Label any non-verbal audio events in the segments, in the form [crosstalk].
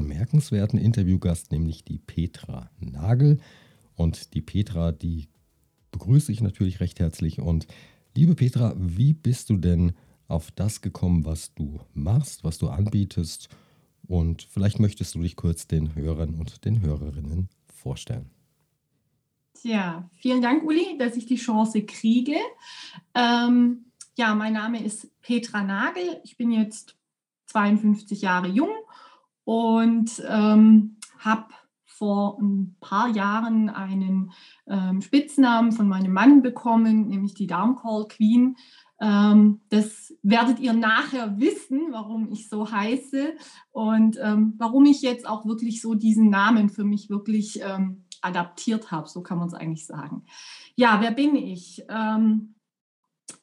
bemerkenswerten Interviewgast, nämlich die Petra Nagel. Und die Petra, die begrüße ich natürlich recht herzlich. Und liebe Petra, wie bist du denn auf das gekommen, was du machst, was du anbietest? Und vielleicht möchtest du dich kurz den Hörern und den Hörerinnen vorstellen. Ja, vielen Dank, Uli, dass ich die Chance kriege. Ähm, ja, mein Name ist Petra Nagel. Ich bin jetzt 52 Jahre jung und ähm, habe vor ein paar Jahren einen ähm, Spitznamen von meinem Mann bekommen, nämlich die Darmcall Queen. Ähm, das werdet ihr nachher wissen, warum ich so heiße und ähm, warum ich jetzt auch wirklich so diesen Namen für mich wirklich ähm, adaptiert habe, so kann man es eigentlich sagen. Ja, wer bin ich? Ähm,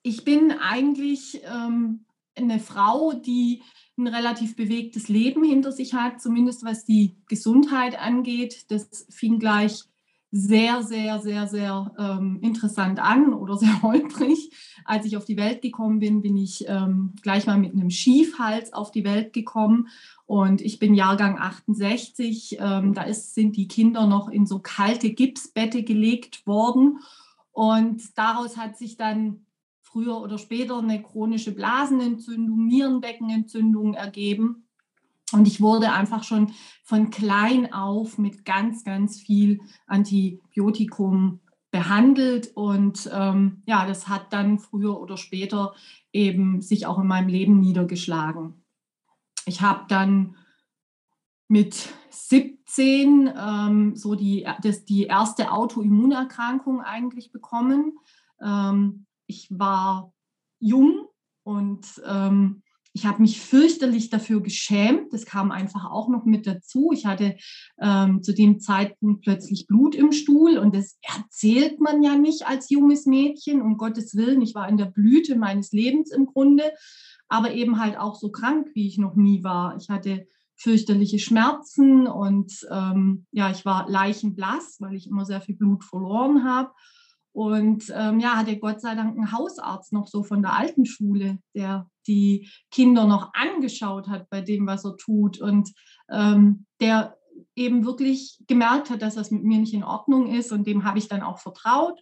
ich bin eigentlich eine Frau, die ein relativ bewegtes Leben hinter sich hat, zumindest was die Gesundheit angeht. Das fing gleich sehr, sehr, sehr, sehr ähm, interessant an oder [laughs] sehr holprig. Als ich auf die Welt gekommen bin, bin ich ähm, gleich mal mit einem Schiefhals auf die Welt gekommen. Und ich bin Jahrgang 68. Ähm, da ist, sind die Kinder noch in so kalte Gipsbette gelegt worden. Und daraus hat sich dann früher oder später eine chronische Blasenentzündung, Nierenbeckenentzündung ergeben. Und ich wurde einfach schon von klein auf mit ganz, ganz viel Antibiotikum behandelt. Und ähm, ja, das hat dann früher oder später eben sich auch in meinem Leben niedergeschlagen. Ich habe dann mit 17 ähm, so die, das, die erste Autoimmunerkrankung eigentlich bekommen. Ähm, ich war jung und ähm, ich habe mich fürchterlich dafür geschämt. Das kam einfach auch noch mit dazu. Ich hatte ähm, zu dem Zeitpunkt plötzlich Blut im Stuhl und das erzählt man ja nicht als junges Mädchen, um Gottes Willen. Ich war in der Blüte meines Lebens im Grunde, aber eben halt auch so krank, wie ich noch nie war. Ich hatte fürchterliche Schmerzen und ähm, ja, ich war leichenblass, weil ich immer sehr viel Blut verloren habe. Und ähm, ja, hatte Gott sei Dank einen Hausarzt noch so von der alten Schule, der die Kinder noch angeschaut hat bei dem, was er tut. Und ähm, der eben wirklich gemerkt hat, dass das mit mir nicht in Ordnung ist. Und dem habe ich dann auch vertraut.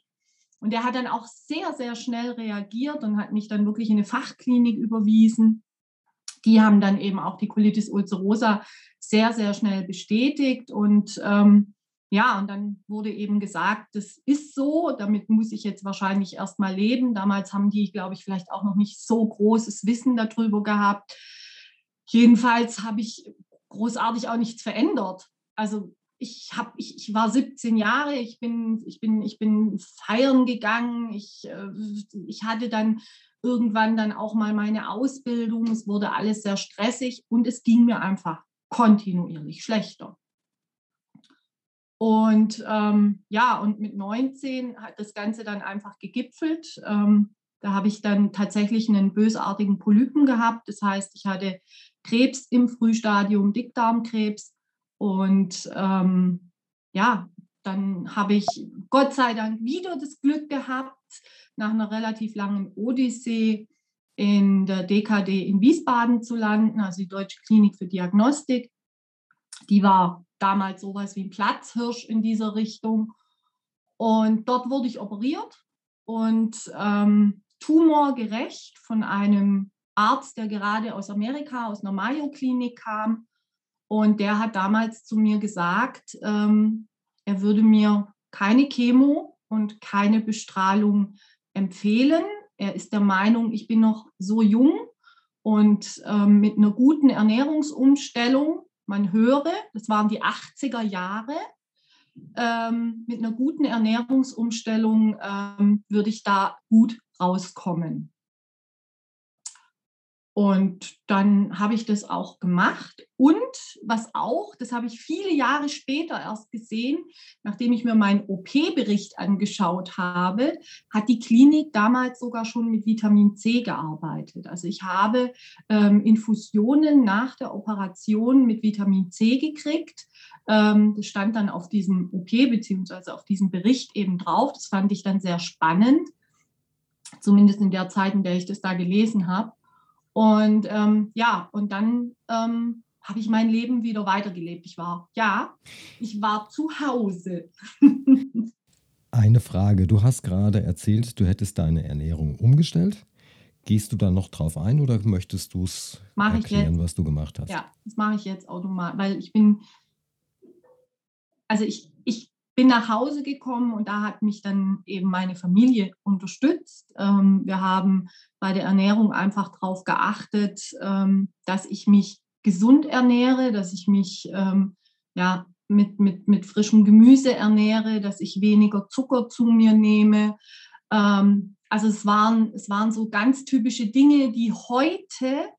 Und der hat dann auch sehr, sehr schnell reagiert und hat mich dann wirklich in eine Fachklinik überwiesen. Die haben dann eben auch die Colitis ulcerosa sehr, sehr schnell bestätigt. Und ähm, ja, und dann wurde eben gesagt, das ist so, damit muss ich jetzt wahrscheinlich erstmal leben. Damals haben die, glaube ich, vielleicht auch noch nicht so großes Wissen darüber gehabt. Jedenfalls habe ich großartig auch nichts verändert. Also ich, hab, ich, ich war 17 Jahre, ich bin, ich bin, ich bin feiern gegangen, ich, äh, ich hatte dann irgendwann dann auch mal meine Ausbildung, es wurde alles sehr stressig und es ging mir einfach kontinuierlich schlechter. Und ähm, ja, und mit 19 hat das Ganze dann einfach gegipfelt. Ähm, da habe ich dann tatsächlich einen bösartigen Polypen gehabt. Das heißt, ich hatte Krebs im Frühstadium, Dickdarmkrebs. Und ähm, ja, dann habe ich Gott sei Dank wieder das Glück gehabt, nach einer relativ langen Odyssee in der DKD in Wiesbaden zu landen, also die Deutsche Klinik für Diagnostik. Die war damals sowas wie ein Platzhirsch in dieser Richtung. Und dort wurde ich operiert und ähm, tumorgerecht von einem Arzt, der gerade aus Amerika, aus einer Mayo-Klinik kam. Und der hat damals zu mir gesagt, ähm, er würde mir keine Chemo und keine Bestrahlung empfehlen. Er ist der Meinung, ich bin noch so jung und ähm, mit einer guten Ernährungsumstellung man höre, das waren die 80er Jahre, ähm, mit einer guten Ernährungsumstellung ähm, würde ich da gut rauskommen. Und dann habe ich das auch gemacht. Und was auch, das habe ich viele Jahre später erst gesehen, nachdem ich mir meinen OP-Bericht angeschaut habe, hat die Klinik damals sogar schon mit Vitamin C gearbeitet. Also ich habe ähm, Infusionen nach der Operation mit Vitamin C gekriegt. Ähm, das stand dann auf diesem OP bzw. auf diesem Bericht eben drauf. Das fand ich dann sehr spannend, zumindest in der Zeit, in der ich das da gelesen habe. Und ähm, ja, und dann ähm, habe ich mein Leben wieder weitergelebt. Ich war, ja, ich war zu Hause. [laughs] Eine Frage. Du hast gerade erzählt, du hättest deine Ernährung umgestellt. Gehst du da noch drauf ein oder möchtest du es erklären, was du gemacht hast? Ja, das mache ich jetzt automatisch, weil ich bin, also ich, ich bin nach Hause gekommen und da hat mich dann eben meine Familie unterstützt. Ähm, wir haben bei der Ernährung einfach darauf geachtet, ähm, dass ich mich gesund ernähre, dass ich mich ähm, ja, mit, mit, mit frischem Gemüse ernähre, dass ich weniger Zucker zu mir nehme. also es waren, es waren so ganz typische Dinge, die heute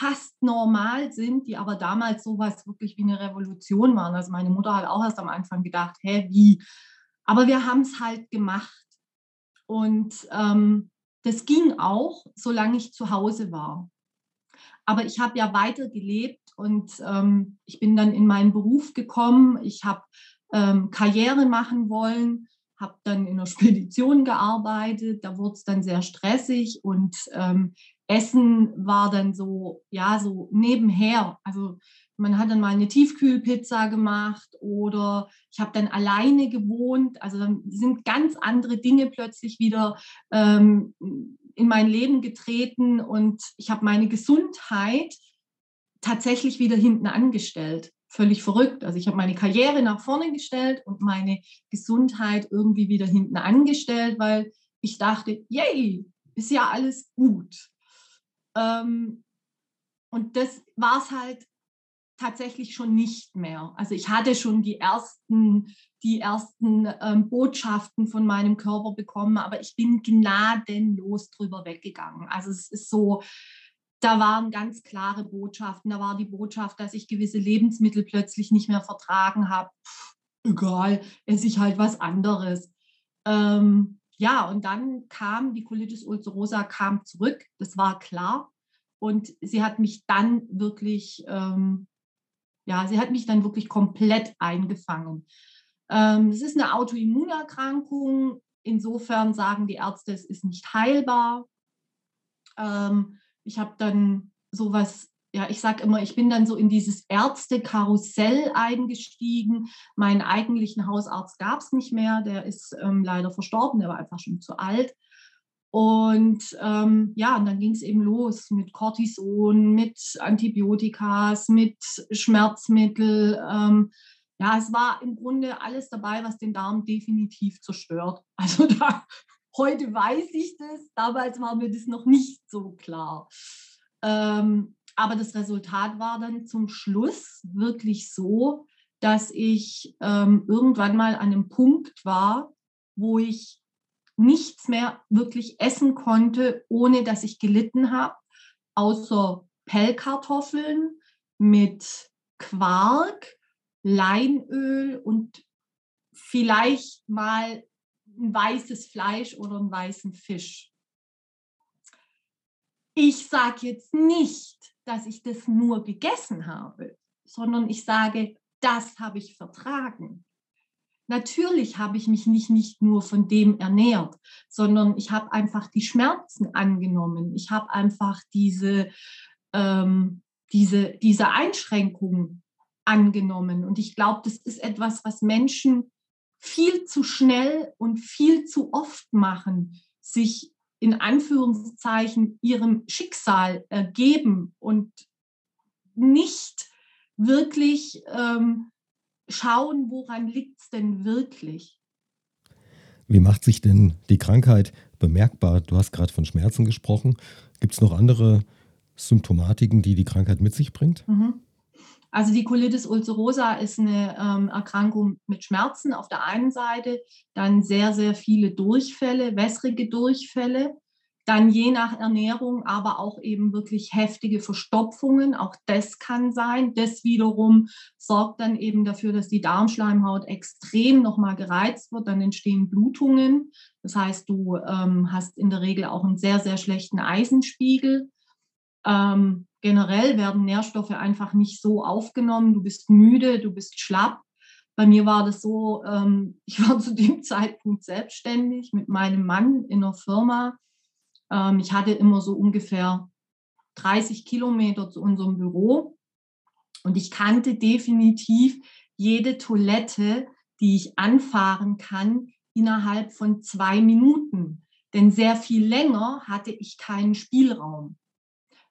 fast normal sind, die aber damals sowas wirklich wie eine Revolution waren. Also meine Mutter hat auch erst am Anfang gedacht, hä, wie? Aber wir haben es halt gemacht. Und ähm, das ging auch, solange ich zu Hause war. Aber ich habe ja weiter gelebt und ähm, ich bin dann in meinen Beruf gekommen. Ich habe ähm, Karriere machen wollen, habe dann in der [laughs] Spedition gearbeitet. Da wurde es dann sehr stressig und ähm, Essen war dann so, ja, so nebenher. Also man hat dann mal eine Tiefkühlpizza gemacht oder ich habe dann alleine gewohnt. Also dann sind ganz andere Dinge plötzlich wieder ähm, in mein Leben getreten und ich habe meine Gesundheit tatsächlich wieder hinten angestellt. Völlig verrückt. Also ich habe meine Karriere nach vorne gestellt und meine Gesundheit irgendwie wieder hinten angestellt, weil ich dachte, yay, ist ja alles gut. Ähm, und das war es halt tatsächlich schon nicht mehr. Also ich hatte schon die ersten, die ersten ähm, Botschaften von meinem Körper bekommen, aber ich bin gnadenlos drüber weggegangen. Also es ist so, da waren ganz klare Botschaften. Da war die Botschaft, dass ich gewisse Lebensmittel plötzlich nicht mehr vertragen habe. Egal, esse ich halt was anderes. Ähm, ja, und dann kam die Colitis ulcerosa kam zurück, das war klar. Und sie hat mich dann wirklich, ähm, ja, sie hat mich dann wirklich komplett eingefangen. Ähm, es ist eine Autoimmunerkrankung. Insofern sagen die Ärzte, es ist nicht heilbar. Ähm, ich habe dann sowas ja, ich sage immer, ich bin dann so in dieses Ärztekarussell eingestiegen. Meinen eigentlichen Hausarzt gab es nicht mehr, der ist ähm, leider verstorben, der war einfach schon zu alt. Und ähm, ja, und dann ging es eben los mit Cortison, mit Antibiotikas, mit Schmerzmittel. Ähm, ja, es war im Grunde alles dabei, was den Darm definitiv zerstört. [laughs] Also da, heute weiß ich das, damals war mir das noch nicht so klar. Ähm, aber das Resultat war dann zum Schluss wirklich so, dass ich ähm, irgendwann mal an einem Punkt war, wo ich nichts mehr wirklich essen konnte, ohne dass ich gelitten habe, außer Pellkartoffeln mit Quark, Leinöl und vielleicht mal ein weißes Fleisch oder einen weißen Fisch. Ich sage jetzt nicht, dass ich das nur gegessen habe, sondern ich sage, das habe ich vertragen. Natürlich habe ich mich nicht, nicht nur von dem ernährt, sondern ich habe einfach die Schmerzen angenommen. Ich habe einfach diese, ähm, diese, diese Einschränkungen angenommen. Und ich glaube, das ist etwas, was Menschen viel zu schnell und viel zu oft machen, sich in Anführungszeichen ihrem Schicksal ergeben und nicht wirklich ähm, schauen, woran liegt es denn wirklich. Wie macht sich denn die Krankheit bemerkbar? Du hast gerade von Schmerzen gesprochen. Gibt es noch andere Symptomatiken, die die Krankheit mit sich bringt? Mhm. Also die Colitis ulcerosa ist eine ähm, Erkrankung mit Schmerzen auf der einen Seite, dann sehr, sehr viele Durchfälle, wässrige Durchfälle. Dann je nach Ernährung, aber auch eben wirklich heftige Verstopfungen. Auch das kann sein. Das wiederum sorgt dann eben dafür, dass die Darmschleimhaut extrem nochmal gereizt wird. Dann entstehen Blutungen. Das heißt, du ähm, hast in der Regel auch einen sehr, sehr schlechten Eisenspiegel. Ähm, generell werden Nährstoffe einfach nicht so aufgenommen. Du bist müde, du bist schlapp. Bei mir war das so, ähm, [laughs] ich war zu dem Zeitpunkt selbstständig mit meinem Mann in einer Firma ähm, ich hatte immer so ungefähr 30 Kilometer zu unserem Büro und ich kannte definitiv jede Toilette, die ich anfahren kann, innerhalb von zwei Minuten. Denn sehr viel länger hatte ich keinen Spielraum.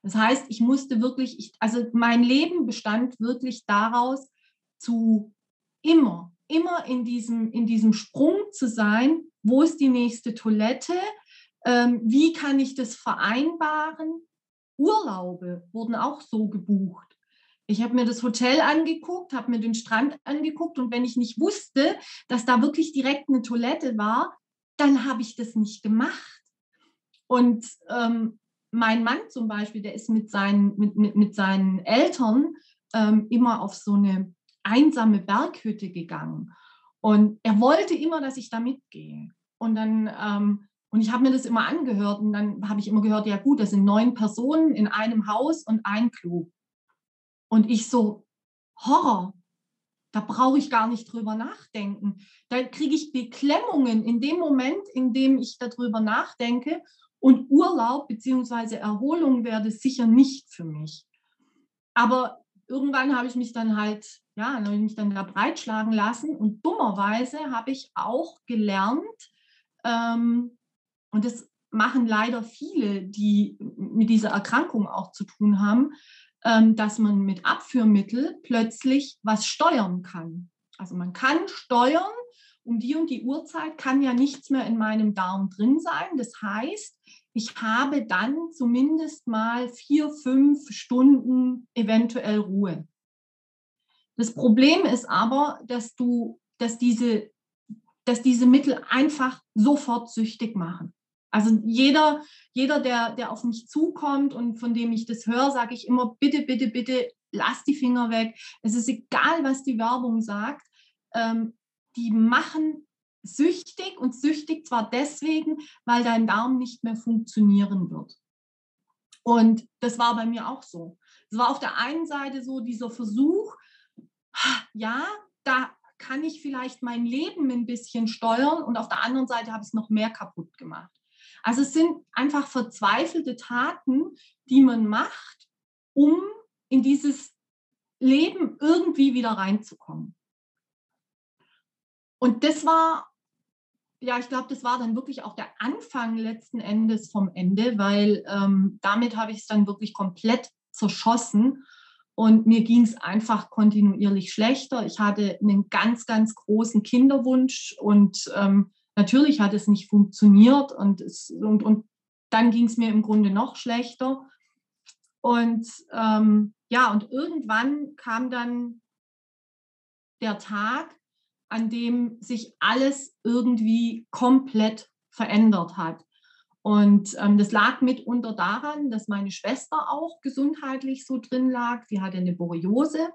Das heißt, ich musste wirklich, ich, also mein Leben bestand wirklich daraus, zu immer, immer in diesem, in diesem Sprung zu sein, wo ist die nächste Toilette, ähm, wie kann ich das vereinbaren? Urlaube wurden auch so gebucht. Ich habe mir das Hotel angeguckt, habe mir den Strand angeguckt und wenn ich nicht wusste, dass da wirklich direkt eine Toilette war, dann habe ich das nicht gemacht. Und ähm, mein Mann zum Beispiel, der ist mit seinen, mit, mit, mit seinen Eltern ähm, immer auf so eine einsame Berghütte gegangen. Und er wollte immer, dass ich da mitgehe. Und dann ähm, und ich habe mir das immer angehört und dann habe ich immer gehört, ja gut, das sind neun Personen in einem Haus und ein Klo. Und ich so, Horror, da brauche ich gar nicht drüber nachdenken. Da kriege ich Beklemmungen in dem Moment, in dem ich darüber nachdenke. Und Urlaub bzw. Erholung wäre sicher nicht für mich. Aber irgendwann habe ich mich dann halt, ja, habe ich mich dann da breitschlagen lassen. Und dummerweise habe ich auch gelernt, ähm, und das machen leider viele, die mit dieser Erkrankung auch zu tun haben, dass man mit Abführmittel plötzlich was steuern kann. Also man kann steuern, um die und die Uhrzeit kann ja nichts mehr in meinem Darm drin sein. Das heißt, ich habe dann zumindest mal vier, fünf Stunden eventuell Ruhe. Das Problem ist aber, dass du, dass diese, dass diese Mittel einfach sofort süchtig machen. Also jeder, jeder der, der auf mich zukommt und von dem ich das höre, sage ich immer, bitte, bitte, bitte, lass die Finger weg. Es ist egal, was die Werbung sagt. Ähm, die machen süchtig und süchtig zwar deswegen, weil dein Darm nicht mehr funktionieren wird. Und das war bei mir auch so. Es war auf der einen Seite so dieser Versuch, ja, da kann ich vielleicht mein Leben ein bisschen steuern und auf der anderen Seite habe ich es noch mehr kaputt gemacht. Also es sind einfach verzweifelte Taten, die man macht, um in dieses Leben irgendwie wieder reinzukommen. Und das war, ja, ich glaube, das war dann wirklich auch der Anfang letzten Endes vom Ende, weil ähm, damit habe ich es dann wirklich komplett zerschossen und mir ging es einfach kontinuierlich schlechter. Ich hatte einen ganz, ganz großen Kinderwunsch und ähm, Natürlich hat es nicht funktioniert und, es, und, und dann ging es mir im Grunde noch schlechter. Und ähm, ja, und irgendwann kam dann der Tag, an dem sich alles irgendwie komplett verändert hat. Und ähm, das lag mitunter daran, dass meine Schwester auch gesundheitlich so drin lag. Die hatte eine Borreliose.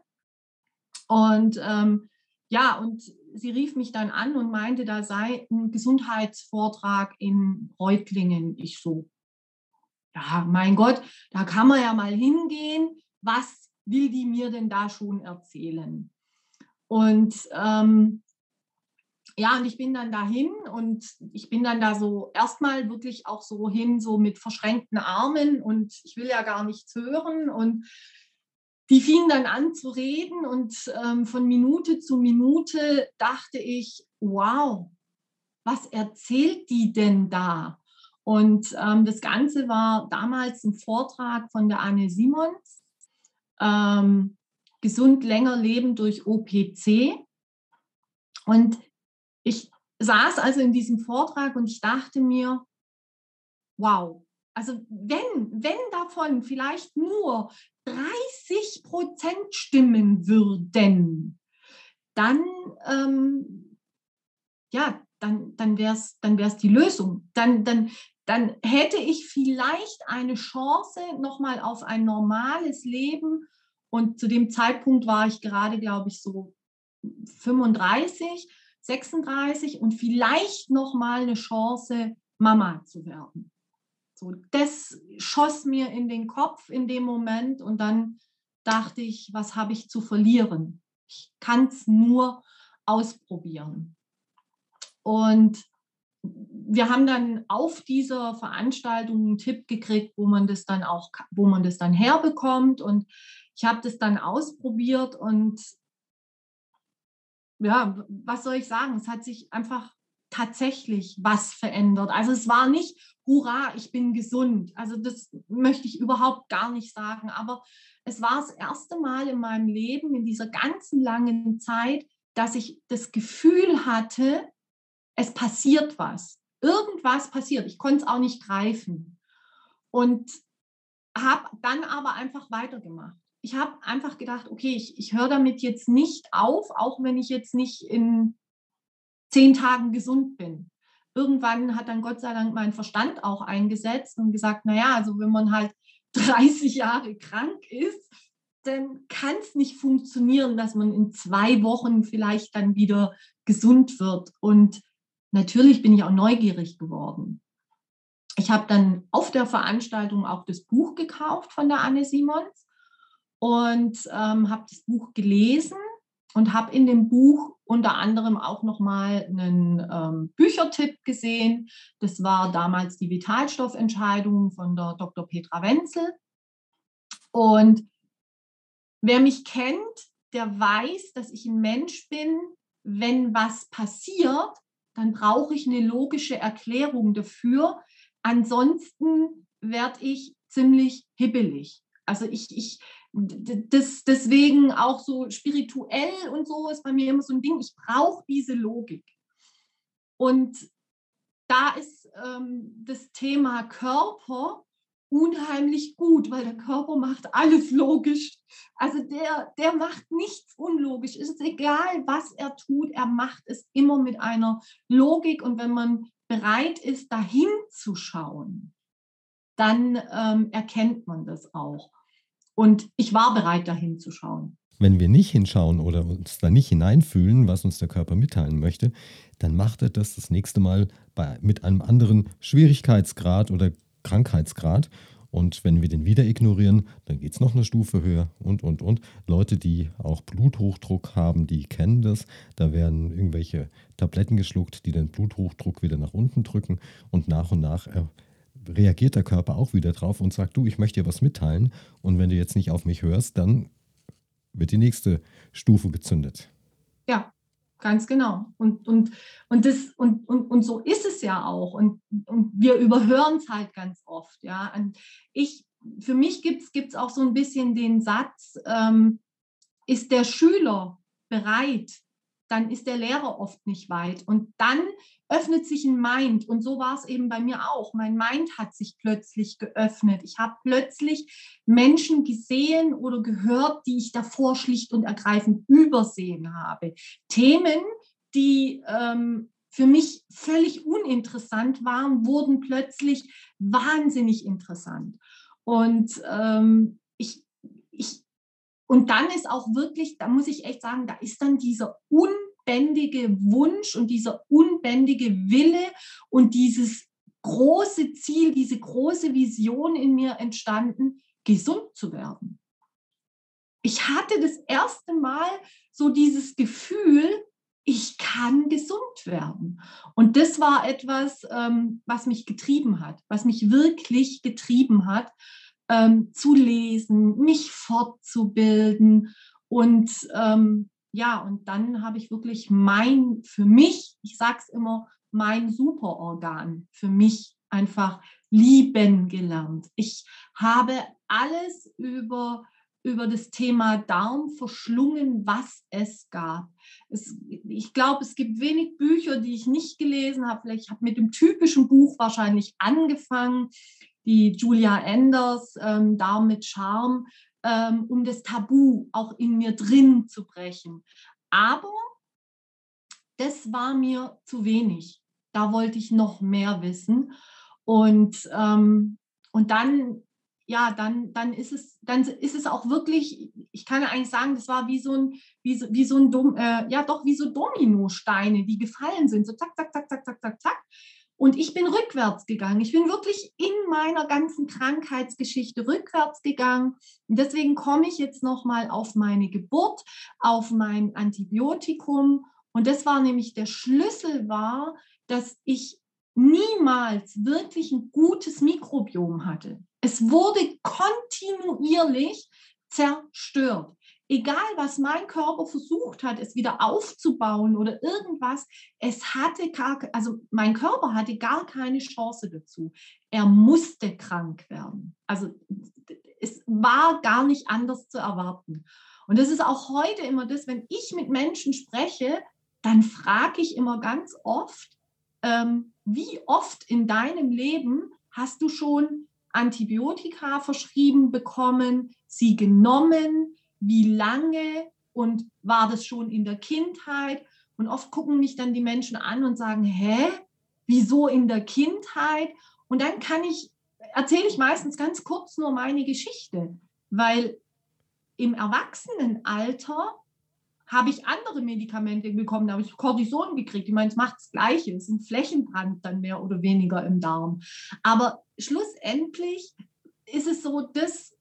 Und ähm, ja, und sie rief mich dann an und meinte, da sei ein Gesundheitsvortrag in Reutlingen. Ich so, ja, mein Gott, da kann man ja mal hingehen. Was will die mir denn da schon erzählen? Und ähm, ja, und ich bin dann dahin und ich bin dann da so erstmal wirklich auch so hin, so mit verschränkten Armen und ich will ja gar nichts hören und die fingen dann an zu reden und ähm, von Minute zu Minute dachte ich, wow, was erzählt die denn da? Und ähm, das Ganze war damals ein Vortrag von der Anne Simons, ähm, Gesund länger leben durch OPC. Und ich saß also in diesem Vortrag und ich dachte mir, wow, also wenn, wenn davon vielleicht nur 30 Prozent stimmen würden, dann, ähm, ja, dann, dann wäre es dann wär's die Lösung. Dann, dann, dann hätte ich vielleicht eine Chance nochmal auf ein normales Leben. Und zu dem Zeitpunkt war ich gerade, glaube ich, so 35, 36 und vielleicht nochmal eine Chance, Mama zu werden. So, das schoss mir in den Kopf in dem Moment und dann dachte ich, was habe ich zu verlieren? Ich kann es nur ausprobieren. Und wir haben dann auf dieser Veranstaltung einen Tipp gekriegt, wo man das dann auch, wo man das dann herbekommt. Und ich habe das dann ausprobiert und ja, was soll ich sagen? Es hat sich einfach tatsächlich was verändert. Also es war nicht, hurra, ich bin gesund. Also das möchte ich überhaupt gar nicht sagen. Aber es war das erste Mal in meinem Leben, in dieser ganzen langen Zeit, dass ich das Gefühl hatte, es passiert was. Irgendwas passiert. Ich konnte es auch nicht greifen. Und habe dann aber einfach weitergemacht. Ich habe einfach gedacht, okay, ich, ich höre damit jetzt nicht auf, auch wenn ich jetzt nicht in zehn Tagen gesund bin. Irgendwann hat dann Gott sei Dank mein Verstand auch eingesetzt und gesagt, naja, also wenn man halt [laughs] 30 Jahre krank ist, dann kann es nicht funktionieren, dass man in zwei Wochen vielleicht dann wieder gesund wird. Und natürlich bin ich auch neugierig geworden. Ich habe dann auf der Veranstaltung auch das Buch gekauft von der Anne Simons und ähm, habe das Buch gelesen und habe in dem Buch unter anderem auch nochmal einen ähm, Büchertipp gesehen. Das war damals die Vitalstoffentscheidung von der Dr. Petra Wenzel. Und wer mich kennt, der weiß, dass ich ein Mensch bin, wenn was passiert, dann brauche ich eine logische Erklärung dafür. Ansonsten werde ich ziemlich hibbelig. Also ich, ich das, deswegen auch so spirituell und so ist bei mir immer so ein Ding, ich brauche diese Logik. Und da ist ähm, das Thema Körper unheimlich gut, weil der Körper macht alles logisch. Also der, der macht nichts unlogisch. Es ist egal, was er tut, er macht es immer mit einer Logik. Und wenn man bereit ist, dahin zu schauen, dann ähm, erkennt man das auch. Und ich war bereit, dahin zu schauen. Wenn wir nicht hinschauen oder uns da nicht hineinfühlen, was uns der Körper mitteilen möchte, dann macht er das das nächste Mal bei, mit einem anderen Schwierigkeitsgrad oder Krankheitsgrad. Und wenn wir den wieder ignorieren, dann geht es noch eine Stufe höher und, und, und. Leute, die auch Bluthochdruck haben, die kennen das. Da werden irgendwelche Tabletten geschluckt, die den Bluthochdruck wieder nach unten drücken. Und nach und nach reagiert der Körper auch wieder drauf und sagt, du, ich möchte dir was mitteilen. Und wenn du jetzt nicht auf mich hörst, dann wird die nächste Stufe gezündet. Ja, Ganz genau. Und, und, und, das, und, und, und so ist es ja auch. Und, und wir überhören es halt ganz oft. Ja. Und ich, für mich gibt es auch so ein bisschen den Satz, ähm, ist der Schüler bereit, dann ist der Lehrer oft nicht weit. Und dann öffnet sich ein Mind. Und so war es eben bei mir auch. Mein Mind hat sich plötzlich geöffnet. Ich habe plötzlich Menschen gesehen oder gehört, die ich davor schlicht und ergreifend übersehen habe. Themen, die ähm, für mich völlig uninteressant waren, wurden plötzlich wahnsinnig interessant. Und ähm, ich, ich, und dann ist auch wirklich, da muss ich echt sagen, da ist dann dieser unbändige Wunsch und dieser unbändige Wille und dieses große Ziel, diese große Vision in mir entstanden, gesund zu werden. Ich hatte das erste Mal so dieses Gefühl, ich kann gesund werden. Und das war etwas, ähm, was mich getrieben hat, was mich wirklich getrieben hat ähm, zu lesen, mich fortzubilden und ähm, ja, und dann habe ich wirklich mein, für mich, ich sage es immer, mein Superorgan für mich einfach lieben gelernt. Ich habe alles über, über das Thema Darm verschlungen, was es gab. Es, ich glaube, es gibt wenig Bücher, die ich nicht gelesen habe. Vielleicht habe mit dem typischen Buch wahrscheinlich angefangen die Julia Enders, ähm, Darm mit Charme, ähm, um das Tabu auch in mir drin zu brechen. Aber das war mir zu wenig. Da wollte ich noch mehr wissen. Und, ähm, und dann, ja, dann, dann ist es, dann ist es auch wirklich, ich kann eigentlich sagen, das war wie so ein, wie so, wie so ein Dom, äh, ja doch, wie so Dominosteine, die gefallen sind. So zack, zack, zack, zack, zack, zack, zack. Und ich bin rückwärts gegangen. Ich bin wirklich in meiner ganzen Krankheitsgeschichte rückwärts gegangen. Und deswegen komme ich jetzt nochmal auf meine Geburt, auf mein Antibiotikum. Und das war nämlich der Schlüssel war, dass ich niemals wirklich ein gutes Mikrobiom hatte. Es wurde kontinuierlich zerstört egal was mein Körper versucht hat, es wieder aufzubauen oder irgendwas, es hatte gar, also mein Körper hatte gar keine Chance dazu. Er musste krank werden. Also es war gar nicht anders zu erwarten. Und das ist auch heute immer das, wenn ich mit Menschen spreche, dann frage ich immer ganz oft, ähm, wie oft in deinem Leben hast du schon Antibiotika verschrieben bekommen, sie genommen, wie lange und war das schon in der Kindheit? Und oft gucken mich dann die Menschen an und sagen, hä, wieso in der Kindheit? Und dann kann ich, erzähle ich meistens ganz kurz nur meine Geschichte, weil im Erwachsenenalter habe ich andere Medikamente bekommen, da habe ich Cortison gekriegt. Ich meine, es macht das Gleiche, es ist ein Flächenbrand dann mehr oder weniger im Darm. Aber schlussendlich ist es so, dass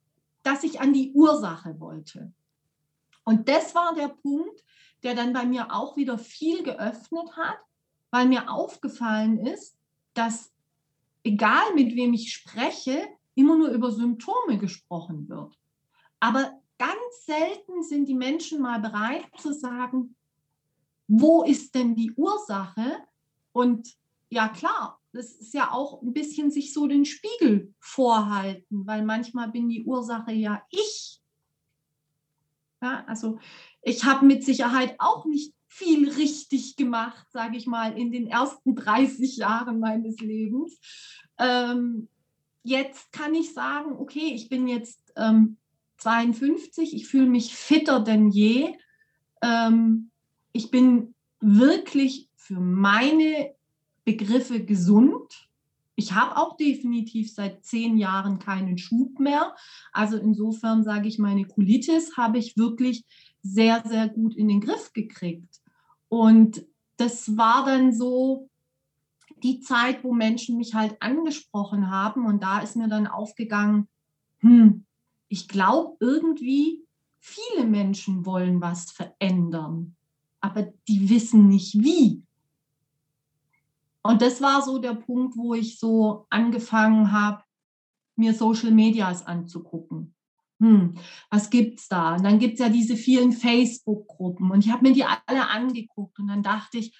dass ich an die Ursache wollte. Und das war der Punkt, der dann bei mir auch wieder viel geöffnet hat, weil mir aufgefallen ist, dass egal mit wem ich spreche, immer nur über Symptome gesprochen wird. Aber ganz selten sind die Menschen mal bereit zu sagen, wo ist denn die Ursache? Und ja klar, das ist ja auch ein bisschen sich so den Spiegel vorhalten, weil manchmal bin die Ursache ja ich. Ja, also ich habe mit Sicherheit auch nicht viel richtig gemacht, sage ich mal, in den ersten [laughs] 30 Jahren meines Lebens. Ähm, jetzt kann ich sagen, okay, ich bin jetzt ähm, 52, ich fühle mich fitter denn je. Ähm, ich bin wirklich für meine Begriffe gesund. Ich habe auch definitiv seit zehn Jahren keinen Schub mehr. Also insofern sage ich, meine Colitis habe ich wirklich sehr, sehr gut in den Griff gekriegt. Und das war dann so die Zeit, wo Menschen mich halt angesprochen haben. Und da ist mir dann aufgegangen, hm, ich glaube irgendwie, viele Menschen wollen was verändern, aber die wissen nicht wie. Und das war so der Punkt, wo ich so angefangen habe, mir Social Medias anzugucken. Hm, was es da? Und dann gibt es ja diese vielen Facebook-Gruppen und ich habe mir die alle angeguckt und dann dachte ich,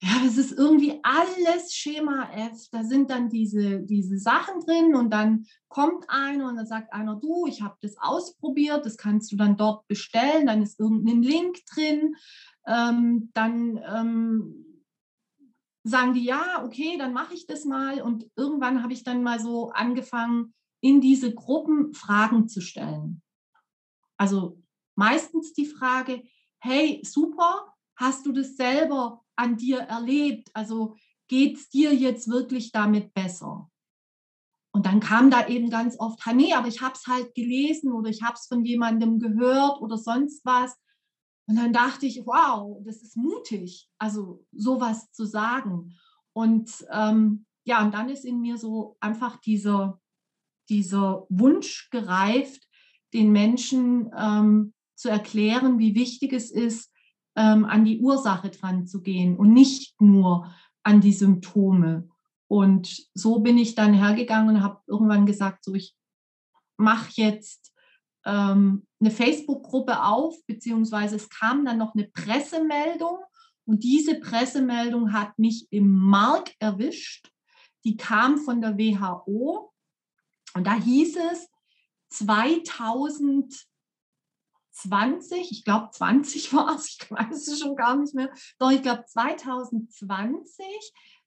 ja, das ist irgendwie alles Schema F. Da sind dann diese, diese Sachen drin und dann kommt einer und dann sagt einer, du, ich habe das ausprobiert, das kannst du dann dort bestellen, dann ist irgendein Link drin. Ähm, dann ähm, sagen die, ja, okay, dann mache ich das mal. Und irgendwann habe ich dann mal so angefangen, in diese Gruppen Fragen zu stellen. Also meistens die Frage, hey, super, hast du das selber an dir erlebt? Also geht es dir jetzt wirklich damit besser? Und dann kam da eben ganz oft, nee, aber ich habe es halt gelesen oder ich habe es von jemandem gehört oder sonst was. Und dann dachte ich, wow, das ist mutig, also sowas zu sagen. Und ähm, ja, und dann ist in mir so einfach dieser, dieser Wunsch gereift, den Menschen ähm, zu erklären, wie wichtig es ist, ähm, an die Ursache dran zu gehen und nicht nur an die Symptome. Und so bin ich dann hergegangen und habe irgendwann gesagt, so ich mache jetzt ähm, eine Facebook-Gruppe auf, beziehungsweise es kam dann noch eine Pressemeldung und diese Pressemeldung hat mich im Mark erwischt. Die kam von der WHO und da hieß es 2020, ich glaube 20 [laughs] war es, ich weiß es schon gar nicht mehr, doch ich glaube 2020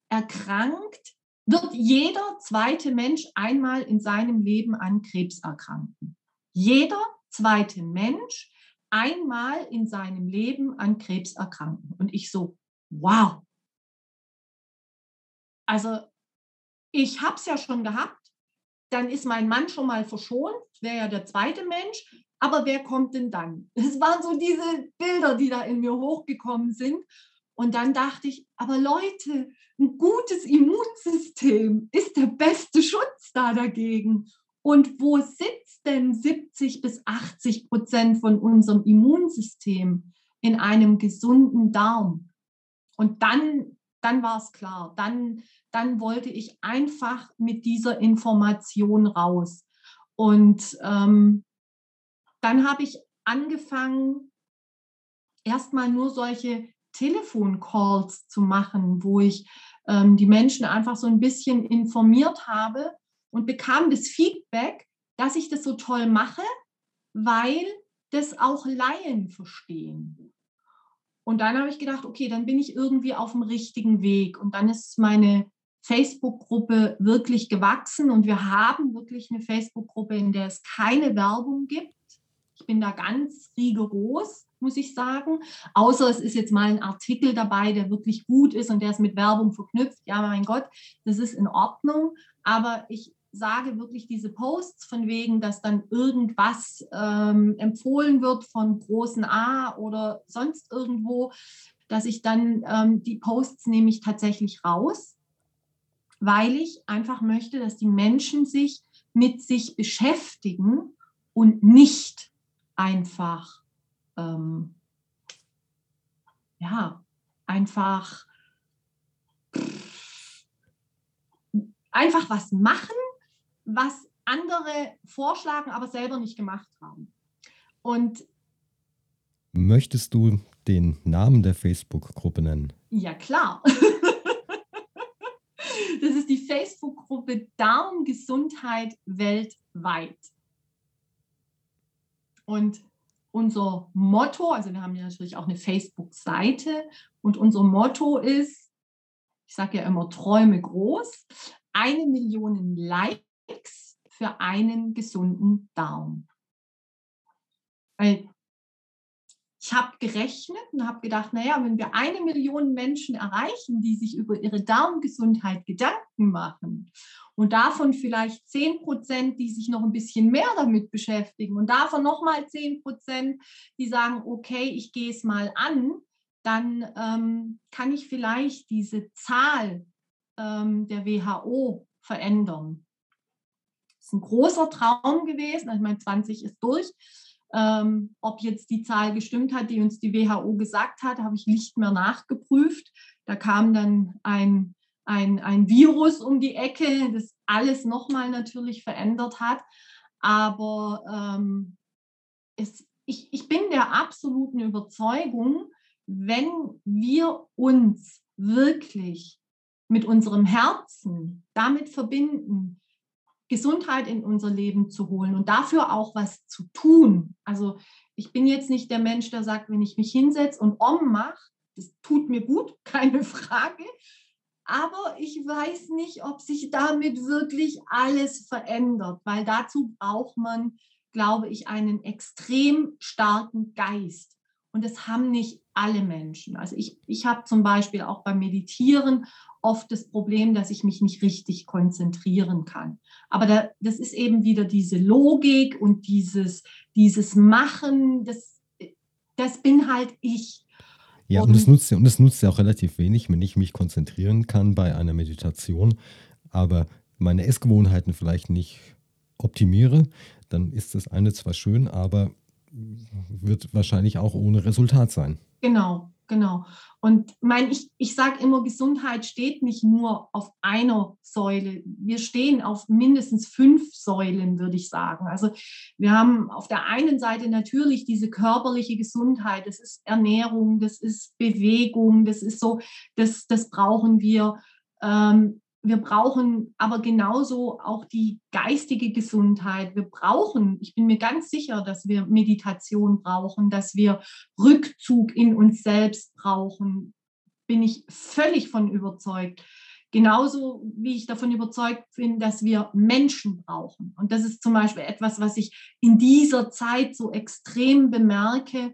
erkrankt, wird jeder zweite Mensch einmal in seinem Leben an Krebs erkranken jeder zweite Mensch einmal in seinem Leben an Krebs erkranken. Und ich so, wow. Also ich habe es ja schon gehabt, dann ist mein Mann schon mal verschont, wäre ja der zweite Mensch, aber wer kommt denn dann? [laughs] Es waren so diese Bilder, die da in mir hochgekommen sind. Und dann dachte ich, aber Leute, ein gutes Immunsystem ist der beste Schutz da dagegen. Und wo sitzt denn 70 bis 80 Prozent von unserem Immunsystem? In einem gesunden Darm. Und dann, dann war es klar. Dann, dann wollte ich einfach mit dieser Information raus. Und ähm, dann habe ich angefangen, erstmal nur solche Telefoncalls zu machen, wo ich ähm, die Menschen einfach so ein bisschen informiert habe und bekam das Feedback, dass ich das so toll mache, weil das auch Laien verstehen. Und dann habe ich gedacht, okay, dann bin ich irgendwie auf dem richtigen Weg. Und dann ist meine Facebook-Gruppe wirklich gewachsen und wir haben wirklich eine Facebook-Gruppe, in der es keine Werbung gibt. Ich bin da ganz rigoros, muss ich sagen. Außer es ist jetzt mal ein Artikel dabei, der wirklich gut ist und der ist mit Werbung verknüpft. Ja, mein Gott, das ist in Ordnung. Aber ich sage wirklich diese Posts von wegen, dass dann irgendwas ähm, empfohlen wird von großen A oder sonst irgendwo, dass ich dann ähm, die Posts nehme ich tatsächlich raus, weil ich einfach möchte, dass die Menschen sich mit sich beschäftigen und nicht einfach, ähm, ja, einfach, einfach was machen, was andere vorschlagen, aber selber nicht gemacht haben. Und möchtest du den Namen der Facebook-Gruppe nennen? Ja, klar. [laughs] das ist die Facebook-Gruppe Darmgesundheit weltweit. Und unser Motto, also wir haben ja natürlich auch eine Facebook-Seite und unser Motto ist, ich sage ja immer Träume groß, eine Million Likes für einen gesunden Darm. Weil ich habe gerechnet und habe gedacht, naja, wenn wir eine Million Menschen erreichen, die sich über ihre Darmgesundheit Gedanken machen und davon vielleicht 10 Prozent, die sich noch ein bisschen mehr damit beschäftigen und davon nochmal 10 Prozent, die sagen, okay, ich gehe es mal an, dann ähm, kann ich vielleicht diese Zahl ähm, der WHO verändern. Ein großer Traum gewesen. Also ich meine, 20 ist durch. Ähm, ob jetzt die Zahl gestimmt hat, die uns die WHO gesagt hat, habe ich nicht mehr nachgeprüft. Da kam dann ein, ein, ein Virus um die Ecke, das alles nochmal natürlich verändert hat. Aber ähm, es, ich, ich bin der absoluten Überzeugung, wenn wir uns wirklich mit unserem Herzen damit verbinden, Gesundheit in unser Leben zu holen und dafür auch was zu tun. Also ich bin jetzt nicht der Mensch, der sagt, wenn ich mich hinsetze und Om mache, das tut mir gut, [laughs] keine Frage. Aber ich weiß nicht, ob sich damit wirklich alles verändert, weil dazu braucht man, glaube ich, einen extrem starken Geist. Und das haben nicht alle Menschen. Also ich, ich habe zum Beispiel auch beim Meditieren oft das Problem, dass ich mich nicht richtig konzentrieren kann. Aber da, das ist eben wieder diese Logik und dieses, dieses Machen, das, das bin halt ich. Ja, und es nutzt ja, und nutzt ja auch relativ wenig, wenn ich mich konzentrieren kann bei einer Meditation, aber meine Essgewohnheiten vielleicht nicht optimiere, dann ist das eine zwar schön, aber wird wahrscheinlich auch ohne Resultat sein. Genau, Genau. Und mein, ich, ich sage immer, Gesundheit steht nicht nur auf einer Säule. Wir stehen auf mindestens fünf Säulen, würde ich sagen. Also wir haben auf der einen Seite natürlich diese körperliche Gesundheit. Das ist Ernährung, das ist Bewegung, das ist so, das, das brauchen wir. Ähm, wir brauchen aber genauso auch die geistige Gesundheit. Wir brauchen, ich bin mir ganz sicher, dass wir Meditation brauchen, dass wir Rückzug in uns selbst brauchen. Bin ich völlig von überzeugt. Genauso wie ich davon überzeugt bin, dass wir Menschen brauchen. Und das ist zum Beispiel etwas, was ich in dieser Zeit so extrem bemerke,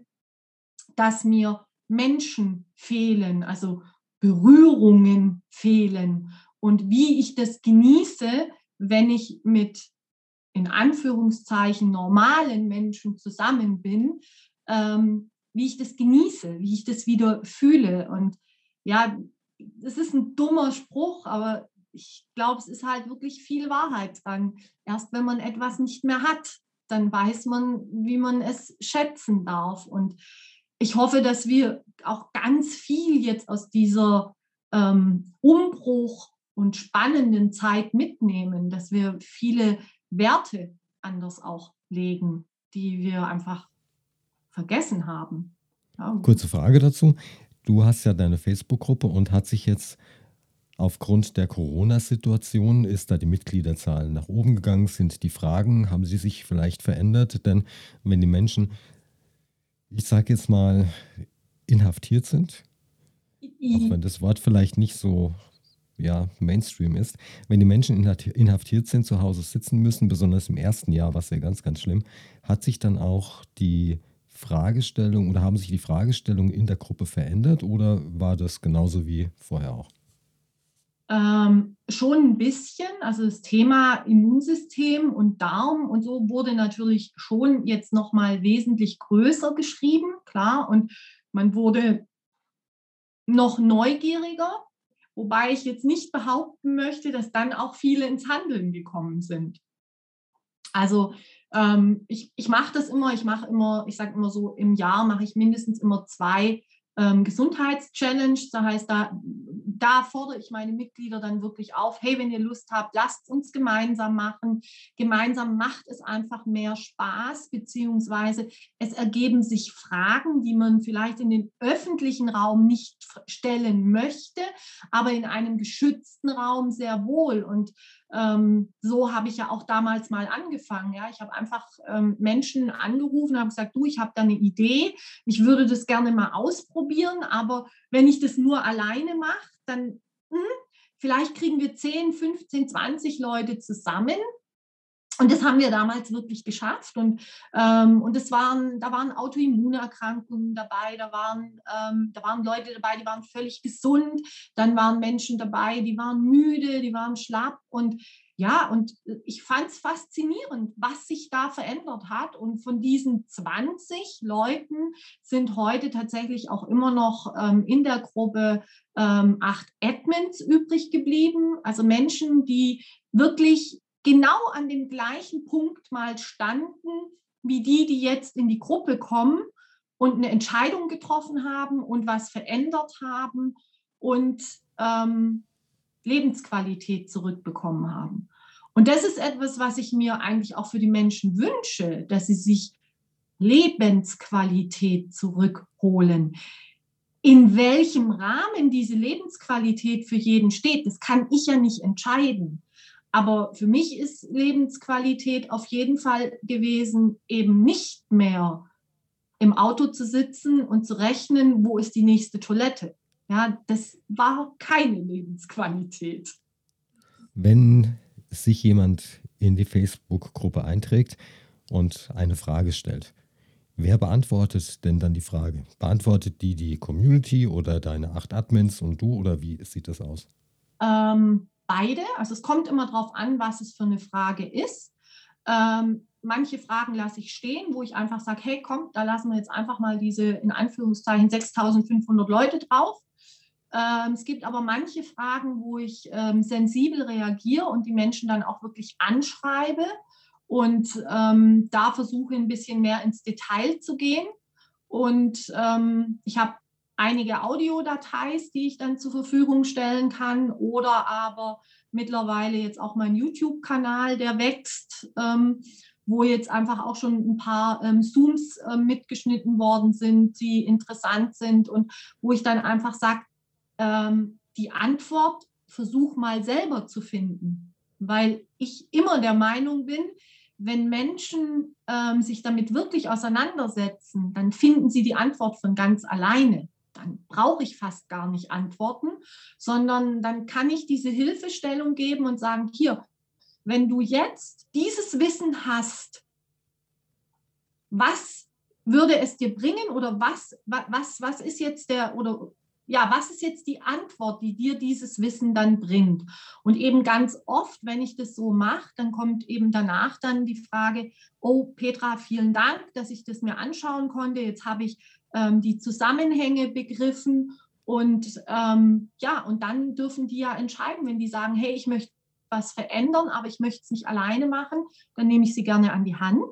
dass mir Menschen fehlen, also Berührungen fehlen und wie ich das genieße, wenn ich mit in Anführungszeichen normalen Menschen zusammen bin, ähm, wie ich das genieße, wie ich das wieder fühle. Und ja, es ist ein dummer Spruch, aber ich glaube, es ist halt wirklich viel Wahrheit dran. Erst wenn man etwas nicht mehr hat, dann weiß man, wie man es schätzen darf. Und ich hoffe, dass wir auch ganz viel jetzt aus dieser ähm, Umbruch und spannenden Zeit mitnehmen, dass wir viele Werte anders auch legen, die wir einfach vergessen haben. Ja. Kurze Frage dazu. Du hast ja deine Facebook-Gruppe und hat sich jetzt aufgrund der Corona-Situation, ist da die Mitgliederzahl nach oben gegangen? Sind die Fragen, haben sie sich vielleicht verändert? Denn wenn die Menschen, ich sage jetzt mal, inhaftiert sind, auch wenn das Wort vielleicht nicht so ja, Mainstream ist, wenn die Menschen inhaftiert sind, zu Hause sitzen müssen, besonders im ersten Jahr, was ja ganz, ganz schlimm, hat sich dann auch die Fragestellung oder haben sich die Fragestellungen in der Gruppe verändert oder war das genauso wie vorher auch? Ähm, schon ein bisschen. Also das Thema Immunsystem und Darm und so wurde natürlich schon jetzt nochmal wesentlich größer geschrieben, klar. Und man wurde noch neugieriger, wobei ich jetzt nicht behaupten möchte, dass dann auch viele ins Handeln gekommen sind. Also ähm, ich, ich mache das immer, ich mache immer, ich sage immer so, im Jahr mache ich mindestens immer zwei ähm, Gesundheitschallenge. Das heißt, da, da fordere ich meine Mitglieder dann wirklich auf, hey, wenn ihr Lust habt, lasst uns gemeinsam machen. Gemeinsam macht es einfach mehr Spaß, beziehungsweise es ergeben sich Fragen, die man vielleicht in den öffentlichen Raum nicht stellen möchte, aber in einem geschützten Raum sehr wohl. Und ähm, so habe ich ja auch damals mal angefangen. Ja, ich habe einfach ähm, Menschen angerufen, habe gesagt, du, ich habe da eine Idee, ich würde das gerne mal ausprobieren, aber wenn ich das nur alleine mache, dann hm, vielleicht kriegen wir 10, 15, 20 Leute zusammen und das haben wir damals wirklich geschafft. Und, ähm, und das waren, da waren Autoimmunerkrankungen dabei, da waren, ähm, da waren Leute dabei, die waren völlig gesund, dann waren Menschen dabei, die waren müde, die waren schlapp. Und ja, und ich fand es faszinierend, was sich da verändert hat. Und von diesen 20 Leuten sind heute tatsächlich auch immer noch ähm, in der Gruppe ähm, acht Admins übrig geblieben. Also Menschen, die wirklich genau an dem gleichen Punkt mal standen wie die, die jetzt in die Gruppe kommen und eine Entscheidung getroffen haben und was verändert haben und ähm, Lebensqualität zurückbekommen haben. Und das ist etwas, was ich mir eigentlich auch für die Menschen wünsche, dass sie sich Lebensqualität zurückholen. In welchem Rahmen diese Lebensqualität für jeden steht, das kann ich ja nicht entscheiden. Aber für mich ist Lebensqualität auf jeden Fall gewesen, eben nicht mehr im Auto zu sitzen und zu rechnen, wo ist die nächste Toilette. Ja, das war keine Lebensqualität. Wenn sich jemand in die Facebook-Gruppe einträgt und eine Frage stellt, wer beantwortet denn dann die Frage? Beantwortet die die Community oder deine acht Admins und du oder wie sieht das aus? Ähm, beide. Also es kommt immer darauf an, was es für eine Frage ist. Ähm, manche Fragen lasse ich stehen, wo ich einfach sage, hey, komm, da lassen wir jetzt einfach mal diese in Anführungszeichen 6500 Leute drauf. Ähm, es gibt aber manche Fragen, wo ich ähm, sensibel reagiere und die Menschen dann auch wirklich anschreibe und ähm, da versuche ein bisschen mehr ins Detail zu gehen. Und ähm, ich habe einige Audiodateis, die ich dann zur Verfügung stellen kann oder aber mittlerweile jetzt auch mein YouTube-Kanal, der wächst, ähm, wo jetzt einfach auch schon ein paar ähm, Zooms äh, mitgeschnitten worden sind, die interessant sind und wo ich dann einfach sage, ähm, die Antwort versuch mal selber zu finden, weil ich immer der Meinung bin, wenn Menschen ähm, sich damit wirklich auseinandersetzen, dann finden sie die Antwort von ganz alleine dann brauche ich fast gar nicht antworten, sondern dann kann ich diese Hilfestellung geben und sagen, hier, wenn du jetzt dieses Wissen hast, was würde es dir bringen oder was, was, was ist jetzt der oder ja, was ist jetzt die Antwort, die dir dieses Wissen dann bringt? Und eben ganz oft, wenn ich das so mache, dann kommt eben danach dann die Frage, oh Petra, vielen Dank, dass ich das mir anschauen konnte. Jetzt habe ich ähm, die Zusammenhänge begriffen. Und ähm, ja, und dann dürfen die ja entscheiden, wenn die sagen, hey, ich möchte was verändern, aber ich möchte es nicht alleine machen, dann nehme ich sie gerne an die Hand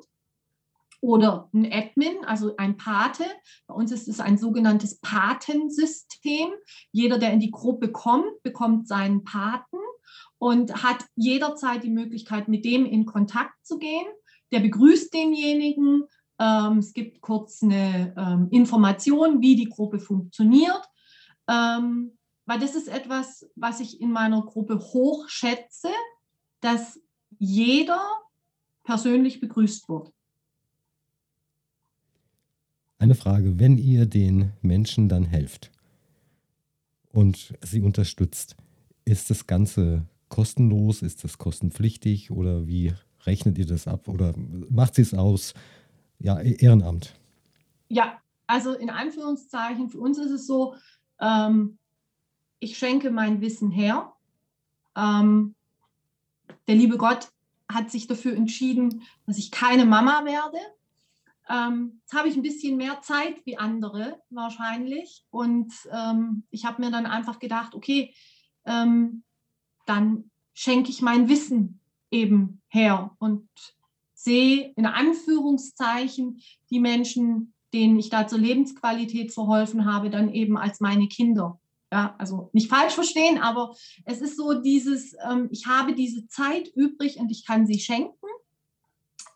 oder ein Admin, also ein Pate. Bei uns ist es ein sogenanntes Patensystem. Jeder, der in die Gruppe kommt, bekommt seinen Paten und hat jederzeit die Möglichkeit, mit dem in Kontakt zu gehen. Der begrüßt denjenigen. Ähm, es gibt kurz eine ähm, Information, wie die Gruppe funktioniert. Ähm, weil das ist etwas, was ich in meiner Gruppe hoch schätze, dass jeder persönlich begrüßt wird. Eine Frage, wenn ihr den Menschen dann helft und sie unterstützt, ist das Ganze kostenlos, ist das kostenpflichtig oder wie rechnet ihr das ab oder macht sie es aus ja, e-, Ehrenamt? Ja, also in Anführungszeichen, für uns ist es so, ähm, ich schenke mein Wissen her. Ähm, der liebe Gott hat sich dafür entschieden, dass ich keine Mama werde. Ähm, jetzt habe ich ein bisschen mehr Zeit wie andere wahrscheinlich. Und ähm, ich habe mir dann einfach gedacht, okay, ähm, dann schenke ich mein Wissen eben her und sehe in Anführungszeichen die Menschen, denen ich da zur Lebensqualität verholfen habe, dann eben als meine Kinder. Ja, also nicht falsch verstehen, aber es ist so dieses, ähm, ich habe diese Zeit übrig und ich kann sie schenken.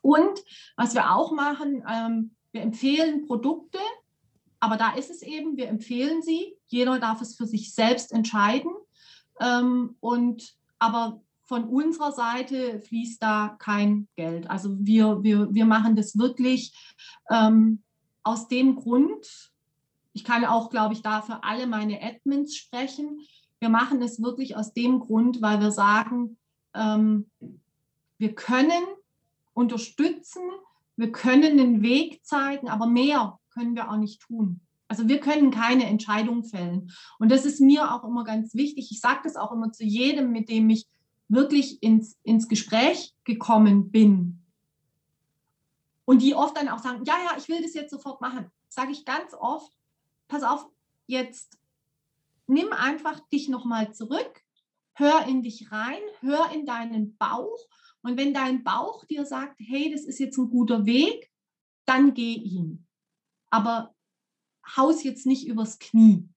Und was wir auch machen, ähm, wir empfehlen Produkte, aber da ist es eben, wir empfehlen sie. Jeder darf es für sich selbst entscheiden. Ähm, und aber von unserer Seite fließt da kein Geld. Also wir, wir, wir machen das wirklich ähm, aus dem Grund, ich kann auch, glaube ich, da für alle meine Admins sprechen. Wir machen es wirklich aus dem Grund, weil wir sagen, ähm, wir können unterstützen, wir können einen Weg zeigen, aber mehr können wir auch nicht tun. Also wir können keine Entscheidung fällen. Und das ist mir auch immer ganz wichtig. Ich sage das auch immer zu jedem, mit dem ich wirklich ins, ins Gespräch gekommen bin. Und die oft dann auch sagen, ja, ja, ich will das jetzt sofort machen. Sage ich ganz oft, pass auf, jetzt nimm einfach dich nochmal zurück, hör in dich rein, hör in deinen Bauch und wenn dein Bauch dir sagt, hey, das ist jetzt ein guter Weg, dann geh ihn. Aber haus jetzt nicht übers Knie.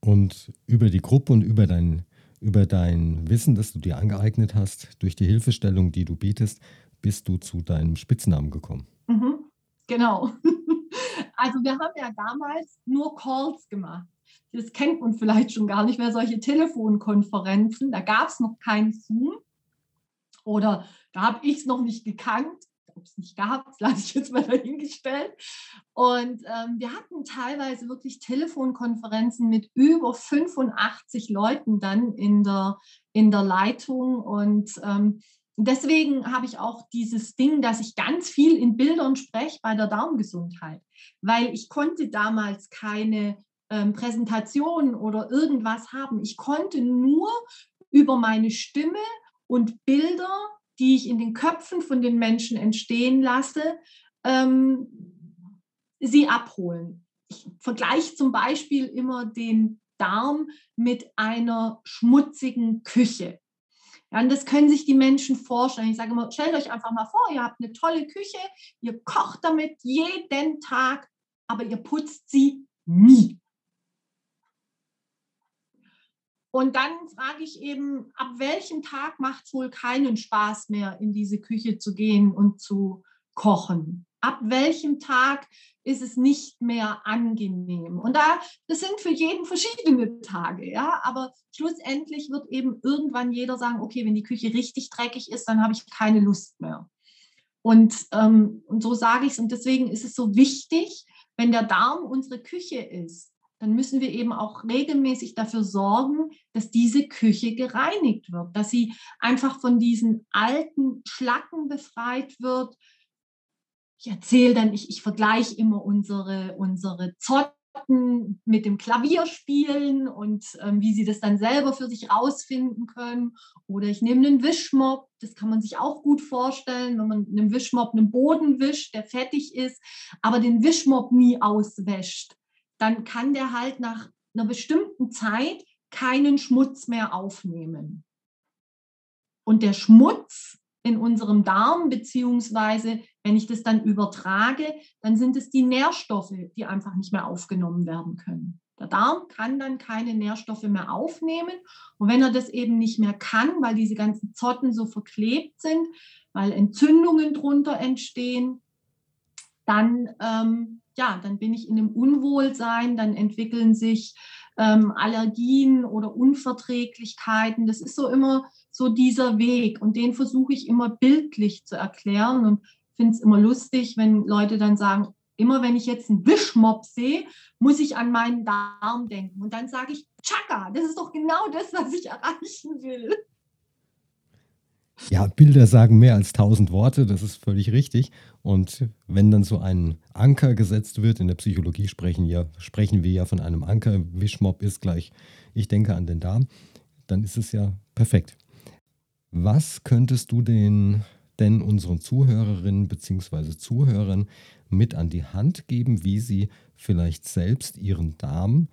Und über die Gruppe und über dein, über dein Wissen, das du dir angeeignet hast, durch die Hilfestellung, die du bietest, bist du zu deinem Spitznamen gekommen. Mhm, genau. [laughs] Also wir haben ja damals nur Calls gemacht das kennt man vielleicht schon gar nicht mehr, solche Telefonkonferenzen. Da gab es noch kein Zoom oder da habe ich es noch nicht gekannt. Ob es nicht gab, das lasse ich jetzt mal dahingestellt. Und ähm, wir hatten teilweise wirklich Telefonkonferenzen mit über 85 Leuten dann in der, in der Leitung. Und ähm, deswegen habe ich auch dieses Ding, dass ich ganz viel in Bildern spreche bei der Darmgesundheit, weil ich konnte damals keine ähm, Präsentation oder irgendwas haben. Ich konnte nur über meine Stimme und Bilder, die ich in den Köpfen von den Menschen entstehen lasse, ähm, sie abholen. Ich vergleiche zum Beispiel immer den Darm mit einer schmutzigen Küche. Ja, und das können sich die Menschen vorstellen. Ich sage immer, stellt euch einfach mal vor, ihr habt eine tolle Küche, ihr kocht damit jeden Tag, aber ihr putzt sie nie. Und dann frage ich eben, ab welchem Tag macht es wohl keinen Spaß mehr, in diese Küche zu gehen und zu kochen? Ab welchem Tag ist es nicht mehr angenehm? Und da, das sind für jeden verschiedene Tage, ja. Aber schlussendlich wird eben irgendwann jeder sagen, okay, wenn die Küche richtig dreckig ist, dann habe ich keine Lust mehr. Und, ähm, und so sage ich es. Und deswegen ist es so wichtig, wenn der Darm unsere Küche ist, dann müssen wir eben auch regelmäßig dafür sorgen, dass diese Küche gereinigt wird, dass sie einfach von diesen alten Schlacken befreit wird. Ich erzähle dann, ich, ich vergleiche immer unsere, unsere Zott mit dem Klavier spielen und ähm, wie sie das dann selber für sich rausfinden können. Oder ich nehme einen Wischmopp, das kann man sich auch gut vorstellen, wenn man einem Wischmopp einen Boden wischt, der fettig ist, aber den Wischmopp nie auswäscht. Dann kann der halt nach einer bestimmten Zeit keinen Schmutz mehr aufnehmen. Und der Schmutz in unserem Darm, beziehungsweise wenn ich das dann übertrage, dann sind es die Nährstoffe, die einfach nicht mehr aufgenommen werden können. Der Darm kann dann keine Nährstoffe mehr aufnehmen. Und wenn er das eben nicht mehr kann, weil diese ganzen Zotten so verklebt sind, weil Entzündungen drunter entstehen, dann, ähm, ja, dann bin ich in einem Unwohlsein, dann entwickeln sich ähm, Allergien oder Unverträglichkeiten. Das ist so immer so dieser Weg und den versuche ich immer bildlich zu erklären und finde es immer lustig, wenn Leute dann sagen, immer wenn ich jetzt einen Wischmopp sehe, muss ich an meinen Darm denken. Und dann sage ich, Chaka, das ist doch genau das, was ich erreichen will. Ja, Bilder sagen mehr als tausend Worte, das ist völlig richtig. Und wenn dann so ein Anker gesetzt wird, in der Psychologie sprechen, ja, sprechen wir ja von einem Anker, Wischmopp ist gleich, ich denke an den Darm, dann ist es ja perfekt. Was könntest du den denn unseren Zuhörerinnen bzw. Zuhörern mit an die Hand geben, wie sie vielleicht selbst ihren Darm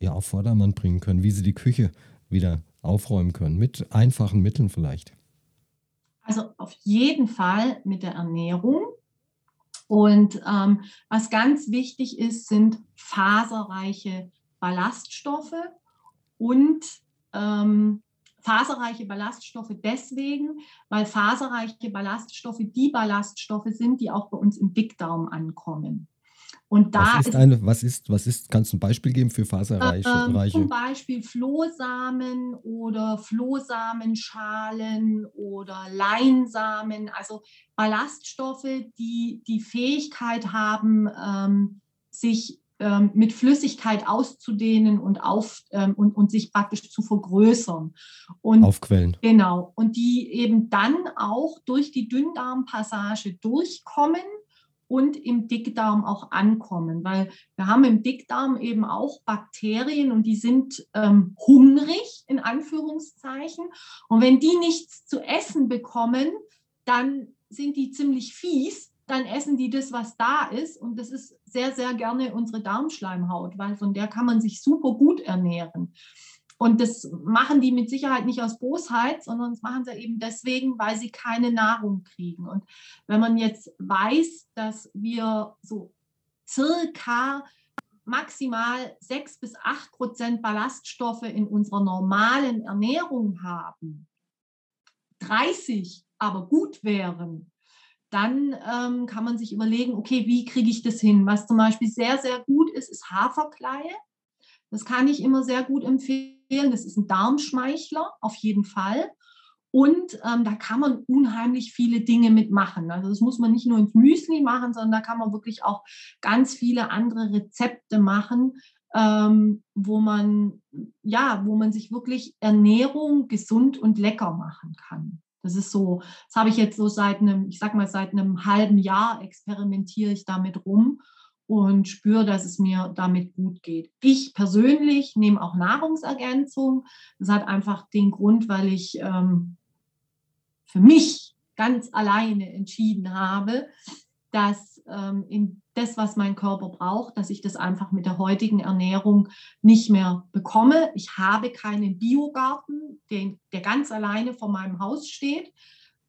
ja auf Vordermann bringen können, wie sie die Küche wieder aufräumen können, mit einfachen Mitteln vielleicht? Also auf jeden Fall mit der Ernährung. Und ähm, was ganz wichtig ist, sind faserreiche Ballaststoffe und ähm, faserreiche Ballaststoffe deswegen, weil faserreiche Ballaststoffe die Ballaststoffe sind, die auch bei uns im Dickdarm ankommen. Und da was ist, eine, was ist, was ist, kannst du ein Beispiel geben für faserreiche? Äh, zum Beispiel Flohsamen oder Flohsamenschalen oder Leinsamen, also Ballaststoffe, die die Fähigkeit haben, ähm, sich ähm, mit Flüssigkeit auszudehnen und, auf, ähm, und, und sich praktisch zu vergrößern. Und, Aufquellen. Genau. Und die eben dann auch durch die Dünndarmpassage durchkommen und im Dickdarm auch ankommen, weil wir haben im Dickdarm eben auch Bakterien und die sind ähm, hungrig in Anführungszeichen. Und wenn die nichts zu essen bekommen, dann sind die ziemlich fies dann essen die das, was da ist. Und das ist sehr, sehr gerne unsere Darmschleimhaut, weil von der kann man sich super gut ernähren. Und das machen die mit Sicherheit nicht aus Bosheit, sondern das machen sie eben deswegen, weil sie keine Nahrung kriegen. Und wenn man jetzt weiß, dass wir so circa maximal sechs bis acht Prozent Ballaststoffe in unserer normalen Ernährung haben, 30 aber gut wären, dann ähm, kann man sich überlegen, okay, wie kriege ich das hin? Was zum Beispiel sehr, sehr gut ist, ist Haferkleie. Das kann ich immer sehr gut empfehlen. Das ist ein Darmschmeichler, auf jeden Fall. Und ähm, da kann man unheimlich viele Dinge mitmachen. Also das muss man nicht nur ins Müsli machen, sondern da kann man wirklich auch ganz viele andere Rezepte machen, ähm, wo man ja, wo man sich wirklich Ernährung gesund und lecker machen kann. Das ist so, das habe ich jetzt so seit einem, ich sag mal, seit einem halben Jahr experimentiere ich damit rum und spüre, dass es mir damit gut geht. Ich persönlich nehme auch Nahrungsergänzung. Das hat einfach den Grund, weil ich ähm, für mich ganz alleine entschieden habe, dass ähm, in das, was mein Körper braucht, dass ich das einfach mit der heutigen Ernährung nicht mehr bekomme. Ich habe keinen Biogarten, den, der ganz alleine vor meinem Haus steht,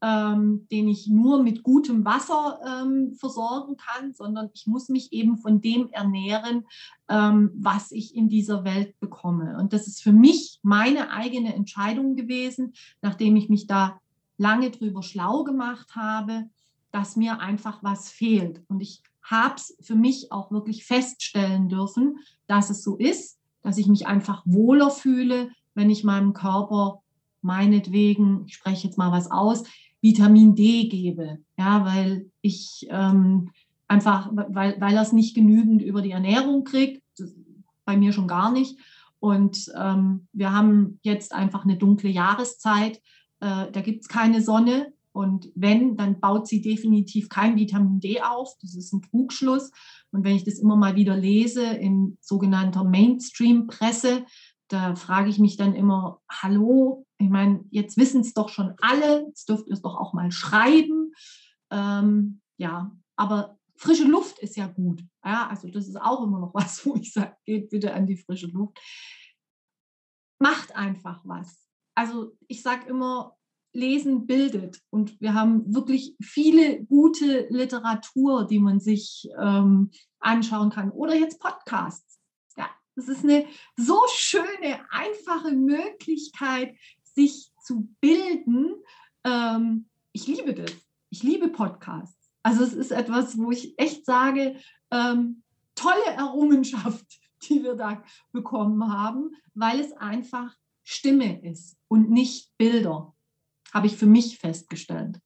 ähm, den ich nur mit gutem Wasser ähm, versorgen kann, sondern ich muss mich eben von dem ernähren, ähm, was ich in dieser Welt bekomme. Und das ist für mich meine eigene Entscheidung gewesen, nachdem ich mich da lange drüber schlau gemacht habe, dass mir einfach was fehlt. Und ich habe es für mich auch wirklich feststellen dürfen, dass es so ist, dass ich mich einfach wohler fühle, wenn ich meinem Körper meinetwegen, ich spreche jetzt mal was aus, Vitamin D gebe. Ja, weil ich ähm, einfach, weil, weil er es nicht genügend über die Ernährung kriegt, bei mir schon gar nicht. Und ähm, wir haben jetzt einfach eine dunkle Jahreszeit. Äh, da gibt es keine Sonne. Und wenn, dann baut sie definitiv kein Vitamin D auf. Das ist ein Trugschluss. Und wenn ich das immer mal wieder lese in sogenannter Mainstream-Presse, da frage ich mich dann immer, hallo, ich meine, jetzt wissen es doch schon alle, jetzt dürft ihr es doch auch mal schreiben. Ähm, ja, aber frische Luft ist ja gut. Ja, also das ist auch immer noch [laughs] was, wo ich sage, geht bitte an die frische Luft. Macht einfach was. Also ich sage immer, Lesen bildet. Und wir haben wirklich viele gute Literatur, die man sich ähm, anschauen kann. Oder jetzt Podcasts. Ja, das ist eine so schöne, einfache Möglichkeit, sich zu bilden. Ähm, ich liebe das. Ich liebe Podcasts. Also es ist etwas, wo ich echt sage, ähm, tolle Errungenschaft, [laughs] die wir da bekommen haben, weil es einfach Stimme ist und nicht Bilder habe ich für mich festgestellt.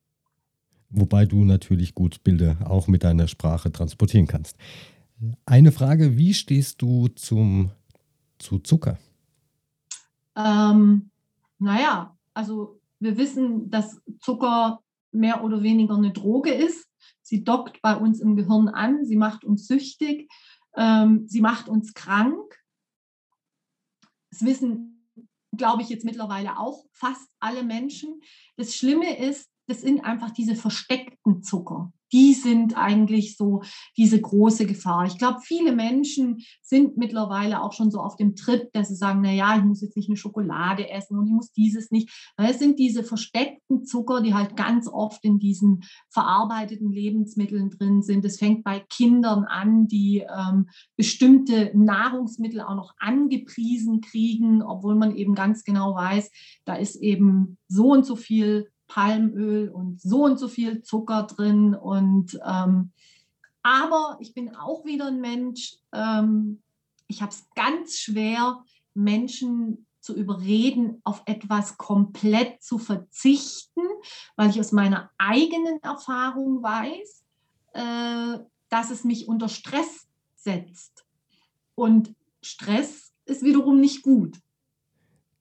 Wobei du natürlich gut Bilder auch mit deiner Sprache transportieren kannst. Eine Frage, wie stehst du zum, zu Zucker? Ähm, naja, also wir wissen, dass Zucker mehr oder weniger eine Droge ist. Sie dockt bei uns im Gehirn an, sie macht uns süchtig, ähm, sie macht uns krank. Das wissen glaube ich, jetzt mittlerweile auch fast alle Menschen. Das Schlimme ist, das sind einfach diese versteckten Zucker die sind eigentlich so diese große Gefahr. Ich glaube, viele Menschen sind mittlerweile auch schon so auf dem Trip, dass sie sagen, na ja, ich muss jetzt nicht eine Schokolade essen und ich muss dieses nicht. Es sind diese versteckten Zucker, die halt ganz oft in diesen verarbeiteten Lebensmitteln drin sind. Es fängt bei Kindern an, die ähm, bestimmte Nahrungsmittel auch noch angepriesen kriegen, obwohl man eben ganz genau weiß, da ist eben so und so viel Palmöl und so und so viel Zucker drin. Und ähm, aber ich bin auch wieder ein Mensch. Ähm, ich habe es ganz schwer, Menschen zu überreden, auf etwas komplett zu verzichten, weil ich aus meiner eigenen Erfahrung weiß, äh, dass es mich unter Stress setzt. Und Stress ist wiederum nicht gut.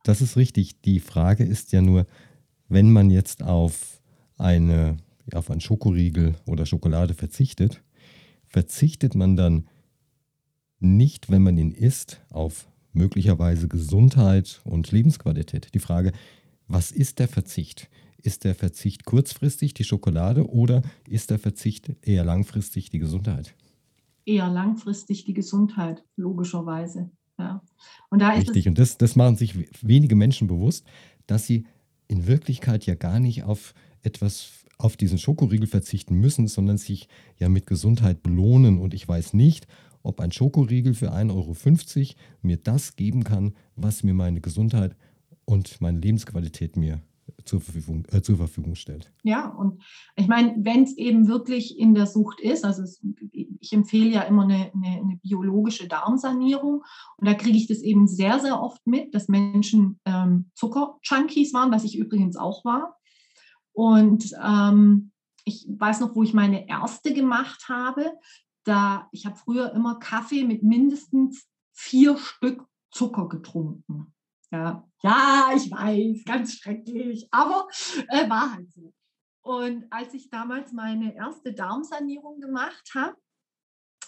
Das ist richtig. Die Frage ist ja nur, wenn man jetzt auf, eine, auf einen Schokoriegel oder Schokolade verzichtet, verzichtet man dann nicht, wenn man ihn isst, auf möglicherweise Gesundheit und Lebensqualität. Die Frage, was ist der Verzicht? Ist der Verzicht kurzfristig die Schokolade oder ist der Verzicht eher langfristig die Gesundheit? Eher langfristig die Gesundheit, logischerweise. Ja. Und da Richtig, und das, das machen sich wenige Menschen bewusst, dass sie in Wirklichkeit ja gar nicht auf etwas, auf diesen Schokoriegel verzichten müssen, sondern sich ja mit Gesundheit belohnen. Und ich weiß nicht, ob ein Schokoriegel für 1,50 Euro mir das geben kann, was mir meine Gesundheit und meine Lebensqualität mir zur Verfügung, äh, zur Verfügung stellt. Ja, und ich meine, wenn es eben wirklich in der Sucht ist, also es, ich empfehle ja immer eine, eine, eine, biologische Darmsanierung und da kriege ich das eben sehr, sehr oft mit, dass Menschen ähm, Zucker-Junkies waren, was ich übrigens auch war. Und ähm, ich weiß noch, wo ich meine erste gemacht habe. Da, ich habe früher immer Kaffee mit mindestens vier Stück Zucker getrunken. Ja, ja, ich weiß, ganz schrecklich, aber äh, war halt so. Und als ich damals meine erste Darmsanierung gemacht habe,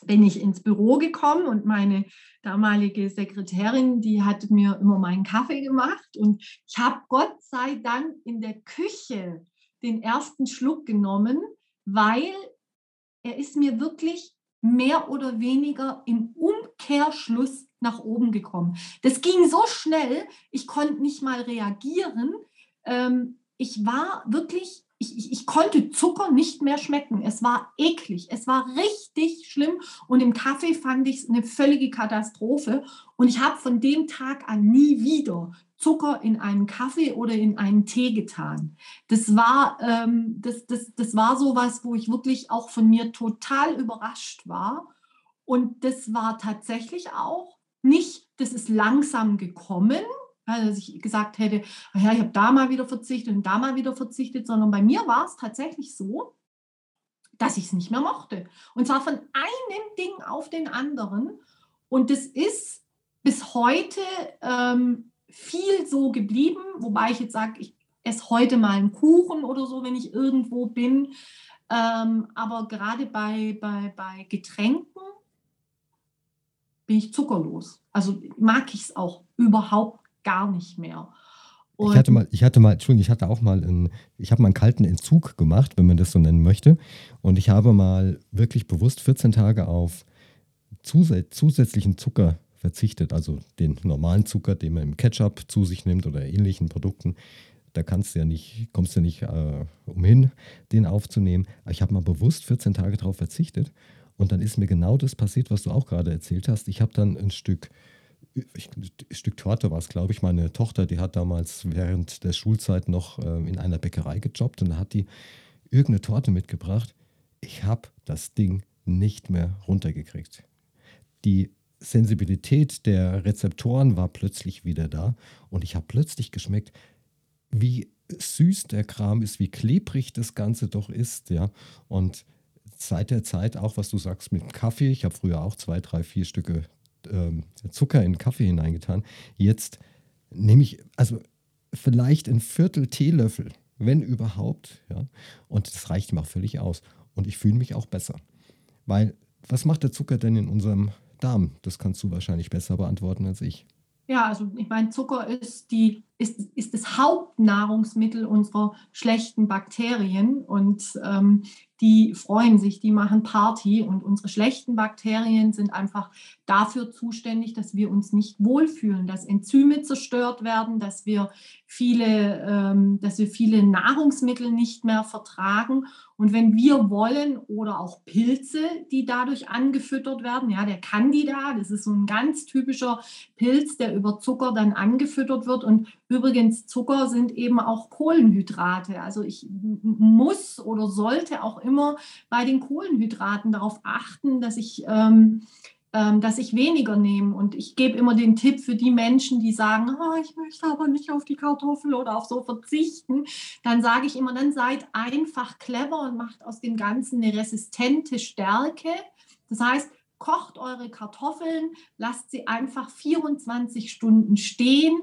bin ich ins Büro gekommen und meine damalige Sekretärin, die hatte mir immer meinen Kaffee gemacht und ich habe Gott sei Dank in der Küche den ersten Schluck genommen, weil er ist mir wirklich mehr oder weniger im Umkehrschluss nach oben gekommen. Das ging so schnell, ich konnte nicht mal reagieren. Ähm, ich war wirklich, ich, ich, ich, konnte Zucker nicht mehr schmecken. Es war eklig, es war richtig schlimm und im Kaffee fand ich es eine völlige Katastrophe. Und ich habe von dem Tag an nie wieder Zucker in einen Kaffee oder in einen Tee getan. Das war, ähm, das, das, das war so was, wo ich wirklich auch von mir total überrascht war. Und das war tatsächlich auch nicht, das ist langsam gekommen, dass ich gesagt hätte, ja, ich habe da mal wieder verzichtet und da mal wieder verzichtet, sondern bei mir war es tatsächlich so, dass ich es nicht mehr mochte. Und zwar von einem Ding auf den anderen. Und das ist bis heute ähm, viel so geblieben, wobei ich jetzt sage, ich esse heute mal einen Kuchen oder so, wenn ich irgendwo bin. Ähm, aber gerade bei, bei, bei Getränken bin ich zuckerlos. Also mag ich es auch überhaupt gar nicht mehr. Und ich hatte mal, ich hatte mal, Entschuldigung, ich hatte auch mal einen, ich habe mal einen kalten Entzug gemacht, wenn man das so nennen möchte. Und ich habe mal wirklich bewusst 14 Tage auf zusätzlichen Zucker verzichtet, also den normalen Zucker, den man im Ketchup zu sich nimmt oder ähnlichen Produkten. Da kannst du ja nicht, kommst du nicht äh, umhin, den aufzunehmen. Ich habe mal bewusst 14 Tage darauf verzichtet. Und dann ist mir genau das passiert, was du auch gerade erzählt hast. Ich habe dann ein Stück ich, ein Stück Torte war es, glaube ich. Meine Tochter, die hat damals während der Schulzeit noch äh, in einer Bäckerei gejobbt und da hat die irgendeine Torte mitgebracht. Ich habe das Ding nicht mehr runtergekriegt. Die Sensibilität der Rezeptoren war plötzlich wieder da und ich habe plötzlich geschmeckt, wie süß der Kram ist, wie klebrig das Ganze doch ist, ja. Und seit der Zeit auch, was du sagst mit Kaffee, ich habe früher auch zwei, drei, vier Stücke ähm, Zucker in Kaffee hineingetan. Jetzt nehme ich, also vielleicht ein Viertel Teelöffel, wenn überhaupt, ja. Und das reicht mir auch völlig aus. Und ich fühle mich auch besser. Weil, was macht der Zucker denn in unserem Darm? Das kannst du wahrscheinlich besser beantworten als ich. Ja, also ich meine, Zucker ist, die, ist, ist das Hauptnahrungsmittel unserer schlechten Bakterien und ähm, die freuen sich, die machen Party und unsere schlechten Bakterien sind einfach dafür zuständig, dass wir uns nicht wohlfühlen, dass Enzyme zerstört werden, dass wir viele, ähm, dass wir viele Nahrungsmittel nicht mehr vertragen. Und wenn wir wollen oder auch Pilze, die dadurch angefüttert werden, ja, der Candida, das ist so ein ganz typischer Pilz, der über Zucker dann angefüttert wird. Und übrigens, Zucker sind eben auch Kohlenhydrate. Also ich muss oder sollte auch immer bei den Kohlenhydraten darauf achten, dass ich ähm, ähm, dass ich weniger nehme. Und ich gebe immer den Tipp für die Menschen, die sagen, oh, ich möchte aber nicht auf die Kartoffel oder auf so verzichten, dann sage ich immer, dann seid einfach clever und macht aus dem Ganzen eine resistente Stärke. Das heißt, kocht eure Kartoffeln, lasst sie einfach 24 Stunden stehen,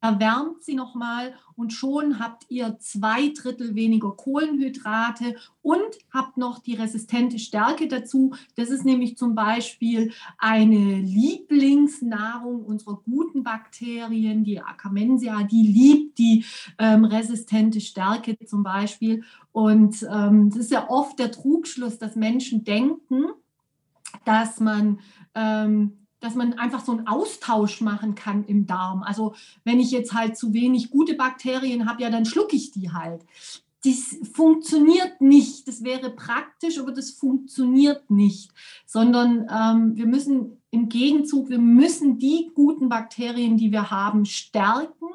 erwärmt sie nochmal und schon habt ihr zwei Drittel weniger Kohlenhydrate und habt noch die resistente Stärke dazu. Das ist nämlich zum Beispiel eine Lieblingsnahrung unserer guten Bakterien, die Akamensia, die liebt die ähm, resistente Stärke zum Beispiel. Und ähm, das ist ja oft der Trugschluss, dass Menschen denken, dass man ähm, dass man einfach so einen Austausch machen kann im Darm. Also wenn ich jetzt halt zu wenig gute Bakterien habe, ja, dann schlucke ich die halt. Das funktioniert nicht. Das wäre praktisch, aber das funktioniert nicht. Sondern ähm, wir müssen im Gegenzug, wir müssen die guten Bakterien, die wir haben, stärken,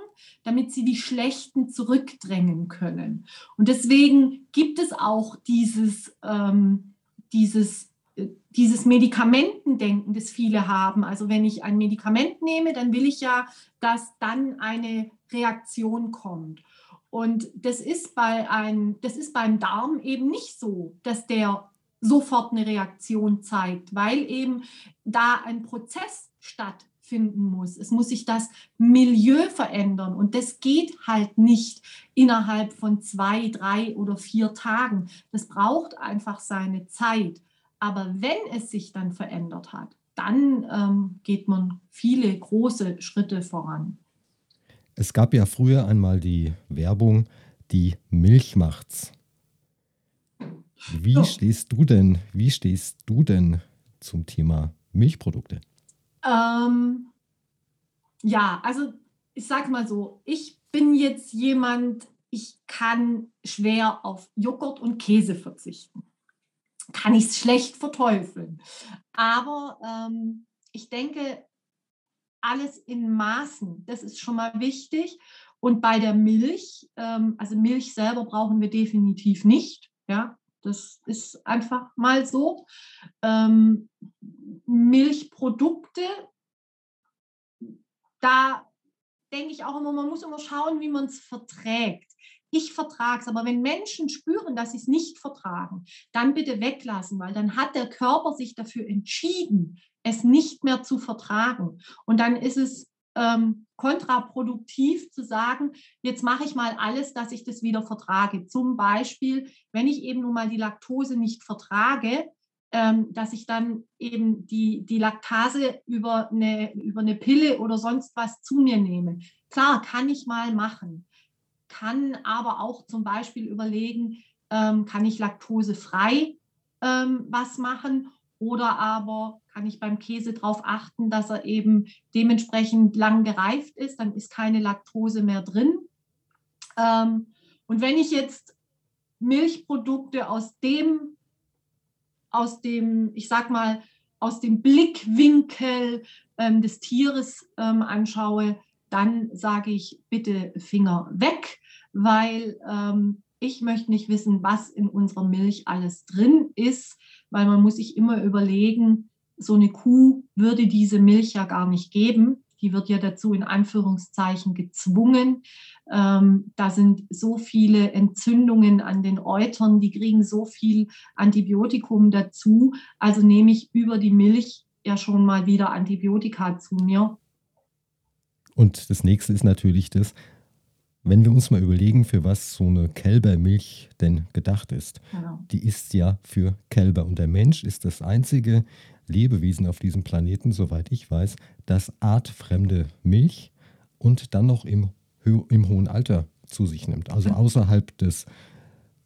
damit sie die schlechten zurückdrängen können. Und deswegen gibt es auch dieses, ähm, dieses dieses Medikamentendenken, das viele haben. Also wenn ich ein Medikament nehme, dann will ich ja, dass dann eine Reaktion kommt. Und das ist, bei ein, das ist beim Darm eben nicht so, dass der sofort eine Reaktion zeigt, weil eben da ein Prozess stattfinden muss. Es muss sich das Milieu verändern und das geht halt nicht innerhalb von zwei, drei oder vier Tagen. Das braucht einfach seine Zeit. Aber wenn es sich dann verändert hat, dann ähm, geht man viele große Schritte voran. Es gab ja früher einmal die Werbung, die Milch macht's. Wie so. stehst du denn, wie stehst du denn zum Thema Milchprodukte? Ähm, ja, also ich sage mal so, ich bin jetzt jemand, ich kann schwer auf Joghurt und Käse verzichten kann ich es schlecht verteufeln. Aber ähm, ich denke, alles in Maßen, das ist schon mal wichtig. Und bei der Milch, ähm, also Milch selber brauchen wir definitiv nicht. Ja, das ist einfach mal so. Ähm, Milchprodukte, da denke ich auch immer, man muss immer schauen, wie man es verträgt ich vertrage es. Aber wenn Menschen spüren, dass sie es nicht vertragen, dann bitte weglassen, weil dann hat der Körper sich dafür entschieden, es nicht mehr zu vertragen. Und dann ist es ähm, kontraproduktiv zu sagen, jetzt mache ich mal alles, dass ich das wieder vertrage. Zum Beispiel, wenn ich eben nun mal die Laktose nicht vertrage, ähm, dass ich dann eben die, die Laktase über eine, über eine Pille oder sonst was zu mir nehme. Klar, kann ich mal machen. Kann aber auch zum Beispiel überlegen, ähm, kann ich laktosefrei ähm, was machen oder aber kann ich beim Käse darauf achten, dass er eben dementsprechend lang gereift ist, dann ist keine Laktose mehr drin. Ähm, und wenn ich jetzt Milchprodukte aus dem, aus dem, ich sag mal, aus dem Blickwinkel ähm, des Tieres ähm, anschaue, dann sage ich bitte Finger weg, weil ähm, ich möchte nicht wissen, was in unserer Milch alles drin ist, weil man muss sich immer überlegen, so eine Kuh würde diese Milch ja gar nicht geben. Die wird ja dazu in Anführungszeichen gezwungen. Ähm, da sind so viele Entzündungen an den Eutern, die kriegen so viel Antibiotikum dazu. Also nehme ich über die Milch ja schon mal wieder Antibiotika zu mir. Und das nächste ist natürlich das, wenn wir uns mal überlegen, für was so eine Kälbermilch denn gedacht ist. Genau. Die ist ja für Kälber. Und der Mensch ist das einzige Lebewesen auf diesem Planeten, soweit ich weiß, das artfremde Milch und dann noch im, im hohen Alter zu sich nimmt. Also außerhalb des,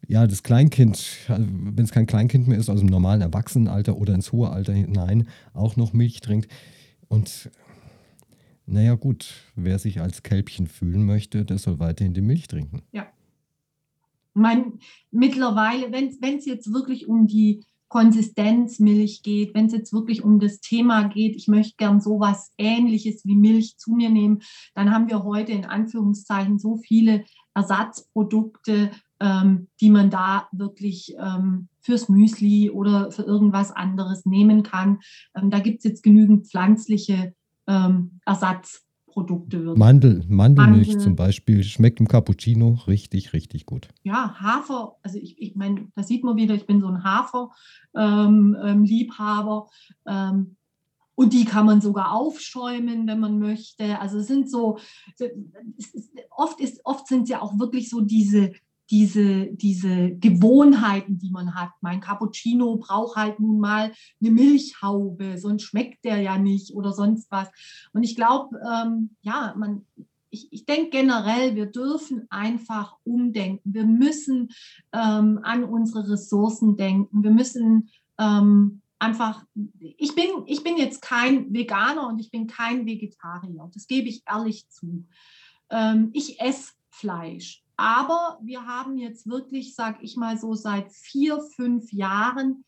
ja, des Kleinkind, wenn es kein Kleinkind mehr ist, also im normalen Erwachsenenalter oder ins hohe Alter hinein, auch noch Milch trinkt. Und naja gut, wer sich als Kälbchen fühlen möchte, der soll weiterhin die Milch trinken. Ja. Mein, mittlerweile, wenn es jetzt wirklich um die Konsistenz Milch geht, wenn es jetzt wirklich um das Thema geht, ich möchte gern sowas ähnliches wie Milch zu mir nehmen, dann haben wir heute in Anführungszeichen so viele Ersatzprodukte, ähm, die man da wirklich ähm, fürs Müsli oder für irgendwas anderes nehmen kann. Ähm, da gibt es jetzt genügend pflanzliche ähm, Ersatzprodukte wird. Mandel, Mandelmilch Mandel. zum Beispiel schmeckt im Cappuccino richtig, richtig gut. Ja, Hafer, also ich, ich meine, da sieht man wieder, ich bin so ein Hafer-Liebhaber. Ähm, ähm, ähm, und die kann man sogar aufschäumen, wenn man möchte. Also es sind so, oft, ist, oft sind es ja auch wirklich so diese diese, diese Gewohnheiten, die man hat. Mein Cappuccino braucht halt nun mal eine Milchhaube, sonst schmeckt der ja nicht oder sonst was. Und ich glaube, ähm, ja, man, ich, ich denke generell, wir dürfen einfach umdenken. Wir müssen ähm, an unsere Ressourcen denken. Wir müssen ähm, einfach, ich bin, ich bin jetzt kein Veganer und ich bin kein Vegetarier. Das gebe ich ehrlich zu. Ähm, ich esse Fleisch. Aber wir haben jetzt wirklich, sag ich mal so, seit vier, fünf Jahren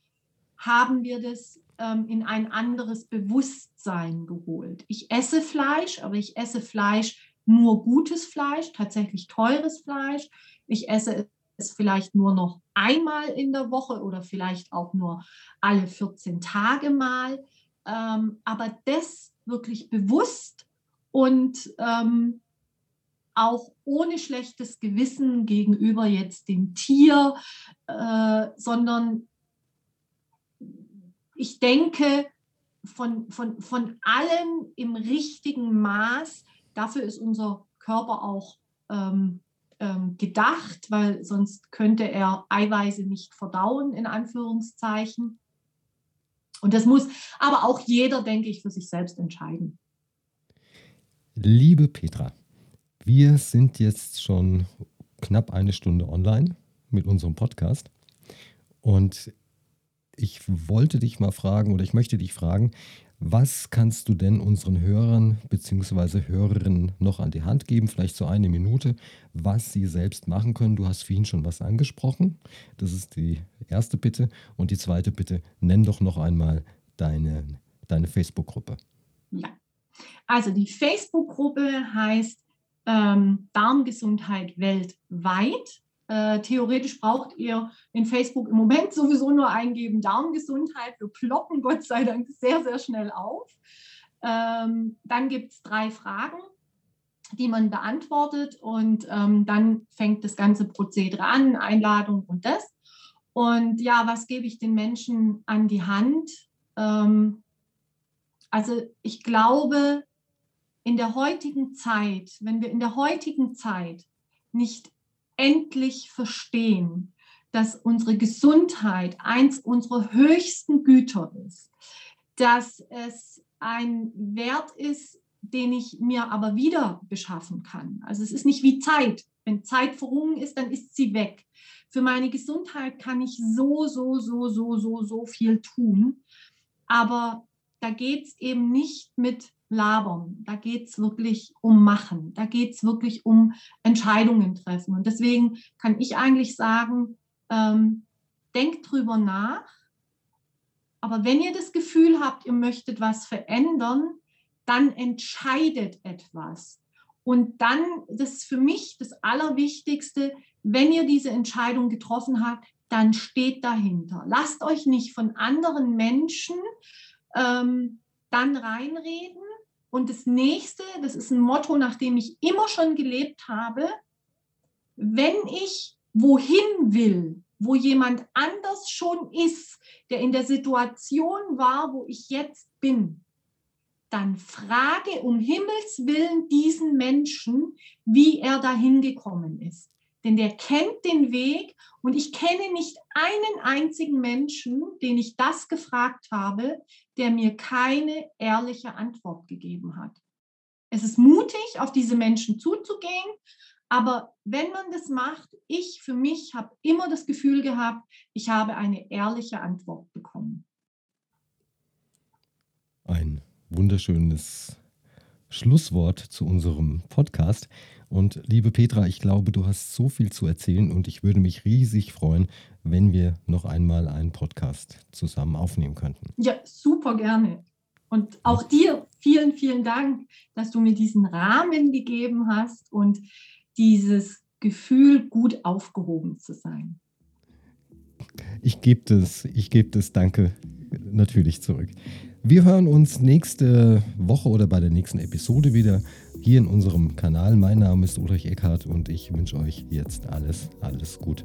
haben wir das ähm, in ein anderes Bewusstsein geholt. Ich esse Fleisch, aber ich esse Fleisch nur gutes Fleisch, tatsächlich teures Fleisch. Ich esse es vielleicht nur noch einmal in der Woche oder vielleicht auch nur alle 14 Tage mal. Ähm, aber das wirklich bewusst und ähm, auch ohne schlechtes Gewissen gegenüber jetzt dem Tier, äh, sondern ich denke, von, von, von allem im richtigen Maß, dafür ist unser Körper auch ähm, ähm, gedacht, weil sonst könnte er Eiweiße nicht verdauen, in Anführungszeichen. Und das muss aber auch jeder, denke ich, für sich selbst entscheiden. Liebe Petra, wir sind jetzt schon knapp eine Stunde online mit unserem Podcast. Und ich wollte dich mal fragen oder ich möchte dich fragen, was kannst du denn unseren Hörern bzw. Hörerinnen noch an die Hand geben, vielleicht so eine Minute, was sie selbst machen können? Du hast vorhin schon was angesprochen. Das ist die erste Bitte. Und die zweite Bitte, nenn doch noch einmal deine, deine Facebook-Gruppe. Ja, also die Facebook-Gruppe heißt ähm, Darmgesundheit weltweit. Äh, theoretisch braucht ihr in Facebook im Moment sowieso nur eingeben Darmgesundheit. Wir ploppen Gott sei Dank sehr, sehr schnell auf. Ähm, dann gibt es drei Fragen, die man beantwortet und ähm, dann fängt das ganze Prozedere an, Einladung und das. Und ja, was gebe ich den Menschen an die Hand? Ähm, also ich glaube, in der heutigen Zeit, wenn wir in der heutigen Zeit nicht endlich verstehen, dass unsere Gesundheit eins unserer höchsten Güter ist, dass es ein Wert ist, den ich mir aber wieder beschaffen kann. Also es ist nicht wie Zeit. Wenn Zeit verrungen ist, dann ist sie weg. Für meine Gesundheit kann ich so, so, so, so, so, so viel tun. Aber da geht es eben nicht mit Labern. Da geht es wirklich um Machen. Da geht es wirklich um Entscheidungen treffen. Und deswegen kann ich eigentlich sagen, ähm, denkt drüber nach. Aber wenn ihr das Gefühl habt, ihr möchtet was verändern, dann entscheidet etwas. Und dann, das ist für mich das Allerwichtigste, wenn ihr diese Entscheidung getroffen habt, dann steht dahinter. Lasst euch nicht von anderen Menschen ähm, dann reinreden. Und das nächste, das ist ein Motto, nach dem ich immer schon gelebt habe, wenn ich wohin will, wo jemand anders schon ist, der in der Situation war, wo ich jetzt bin, dann frage um Himmels willen diesen Menschen, wie er dahin gekommen ist. Denn der kennt den Weg und ich kenne nicht einen einzigen Menschen, den ich das gefragt habe, der mir keine ehrliche Antwort gegeben hat. Es ist mutig, auf diese Menschen zuzugehen, aber wenn man das macht, ich für mich habe immer das Gefühl gehabt, ich habe eine ehrliche Antwort bekommen. Ein wunderschönes Schlusswort zu unserem Podcast. Und liebe Petra, ich glaube, du hast so viel zu erzählen und ich würde mich riesig freuen, wenn wir noch einmal einen Podcast zusammen aufnehmen könnten. Ja, super gerne. Und auch dir vielen, vielen Dank, dass du mir diesen Rahmen gegeben hast und dieses Gefühl, gut aufgehoben zu sein. Ich gebe das, ich gebe das Danke natürlich zurück. Wir hören uns nächste Woche oder bei der nächsten Episode wieder hier in unserem Kanal. Mein Name ist Ulrich Eckhardt und ich wünsche euch jetzt alles, alles Gute.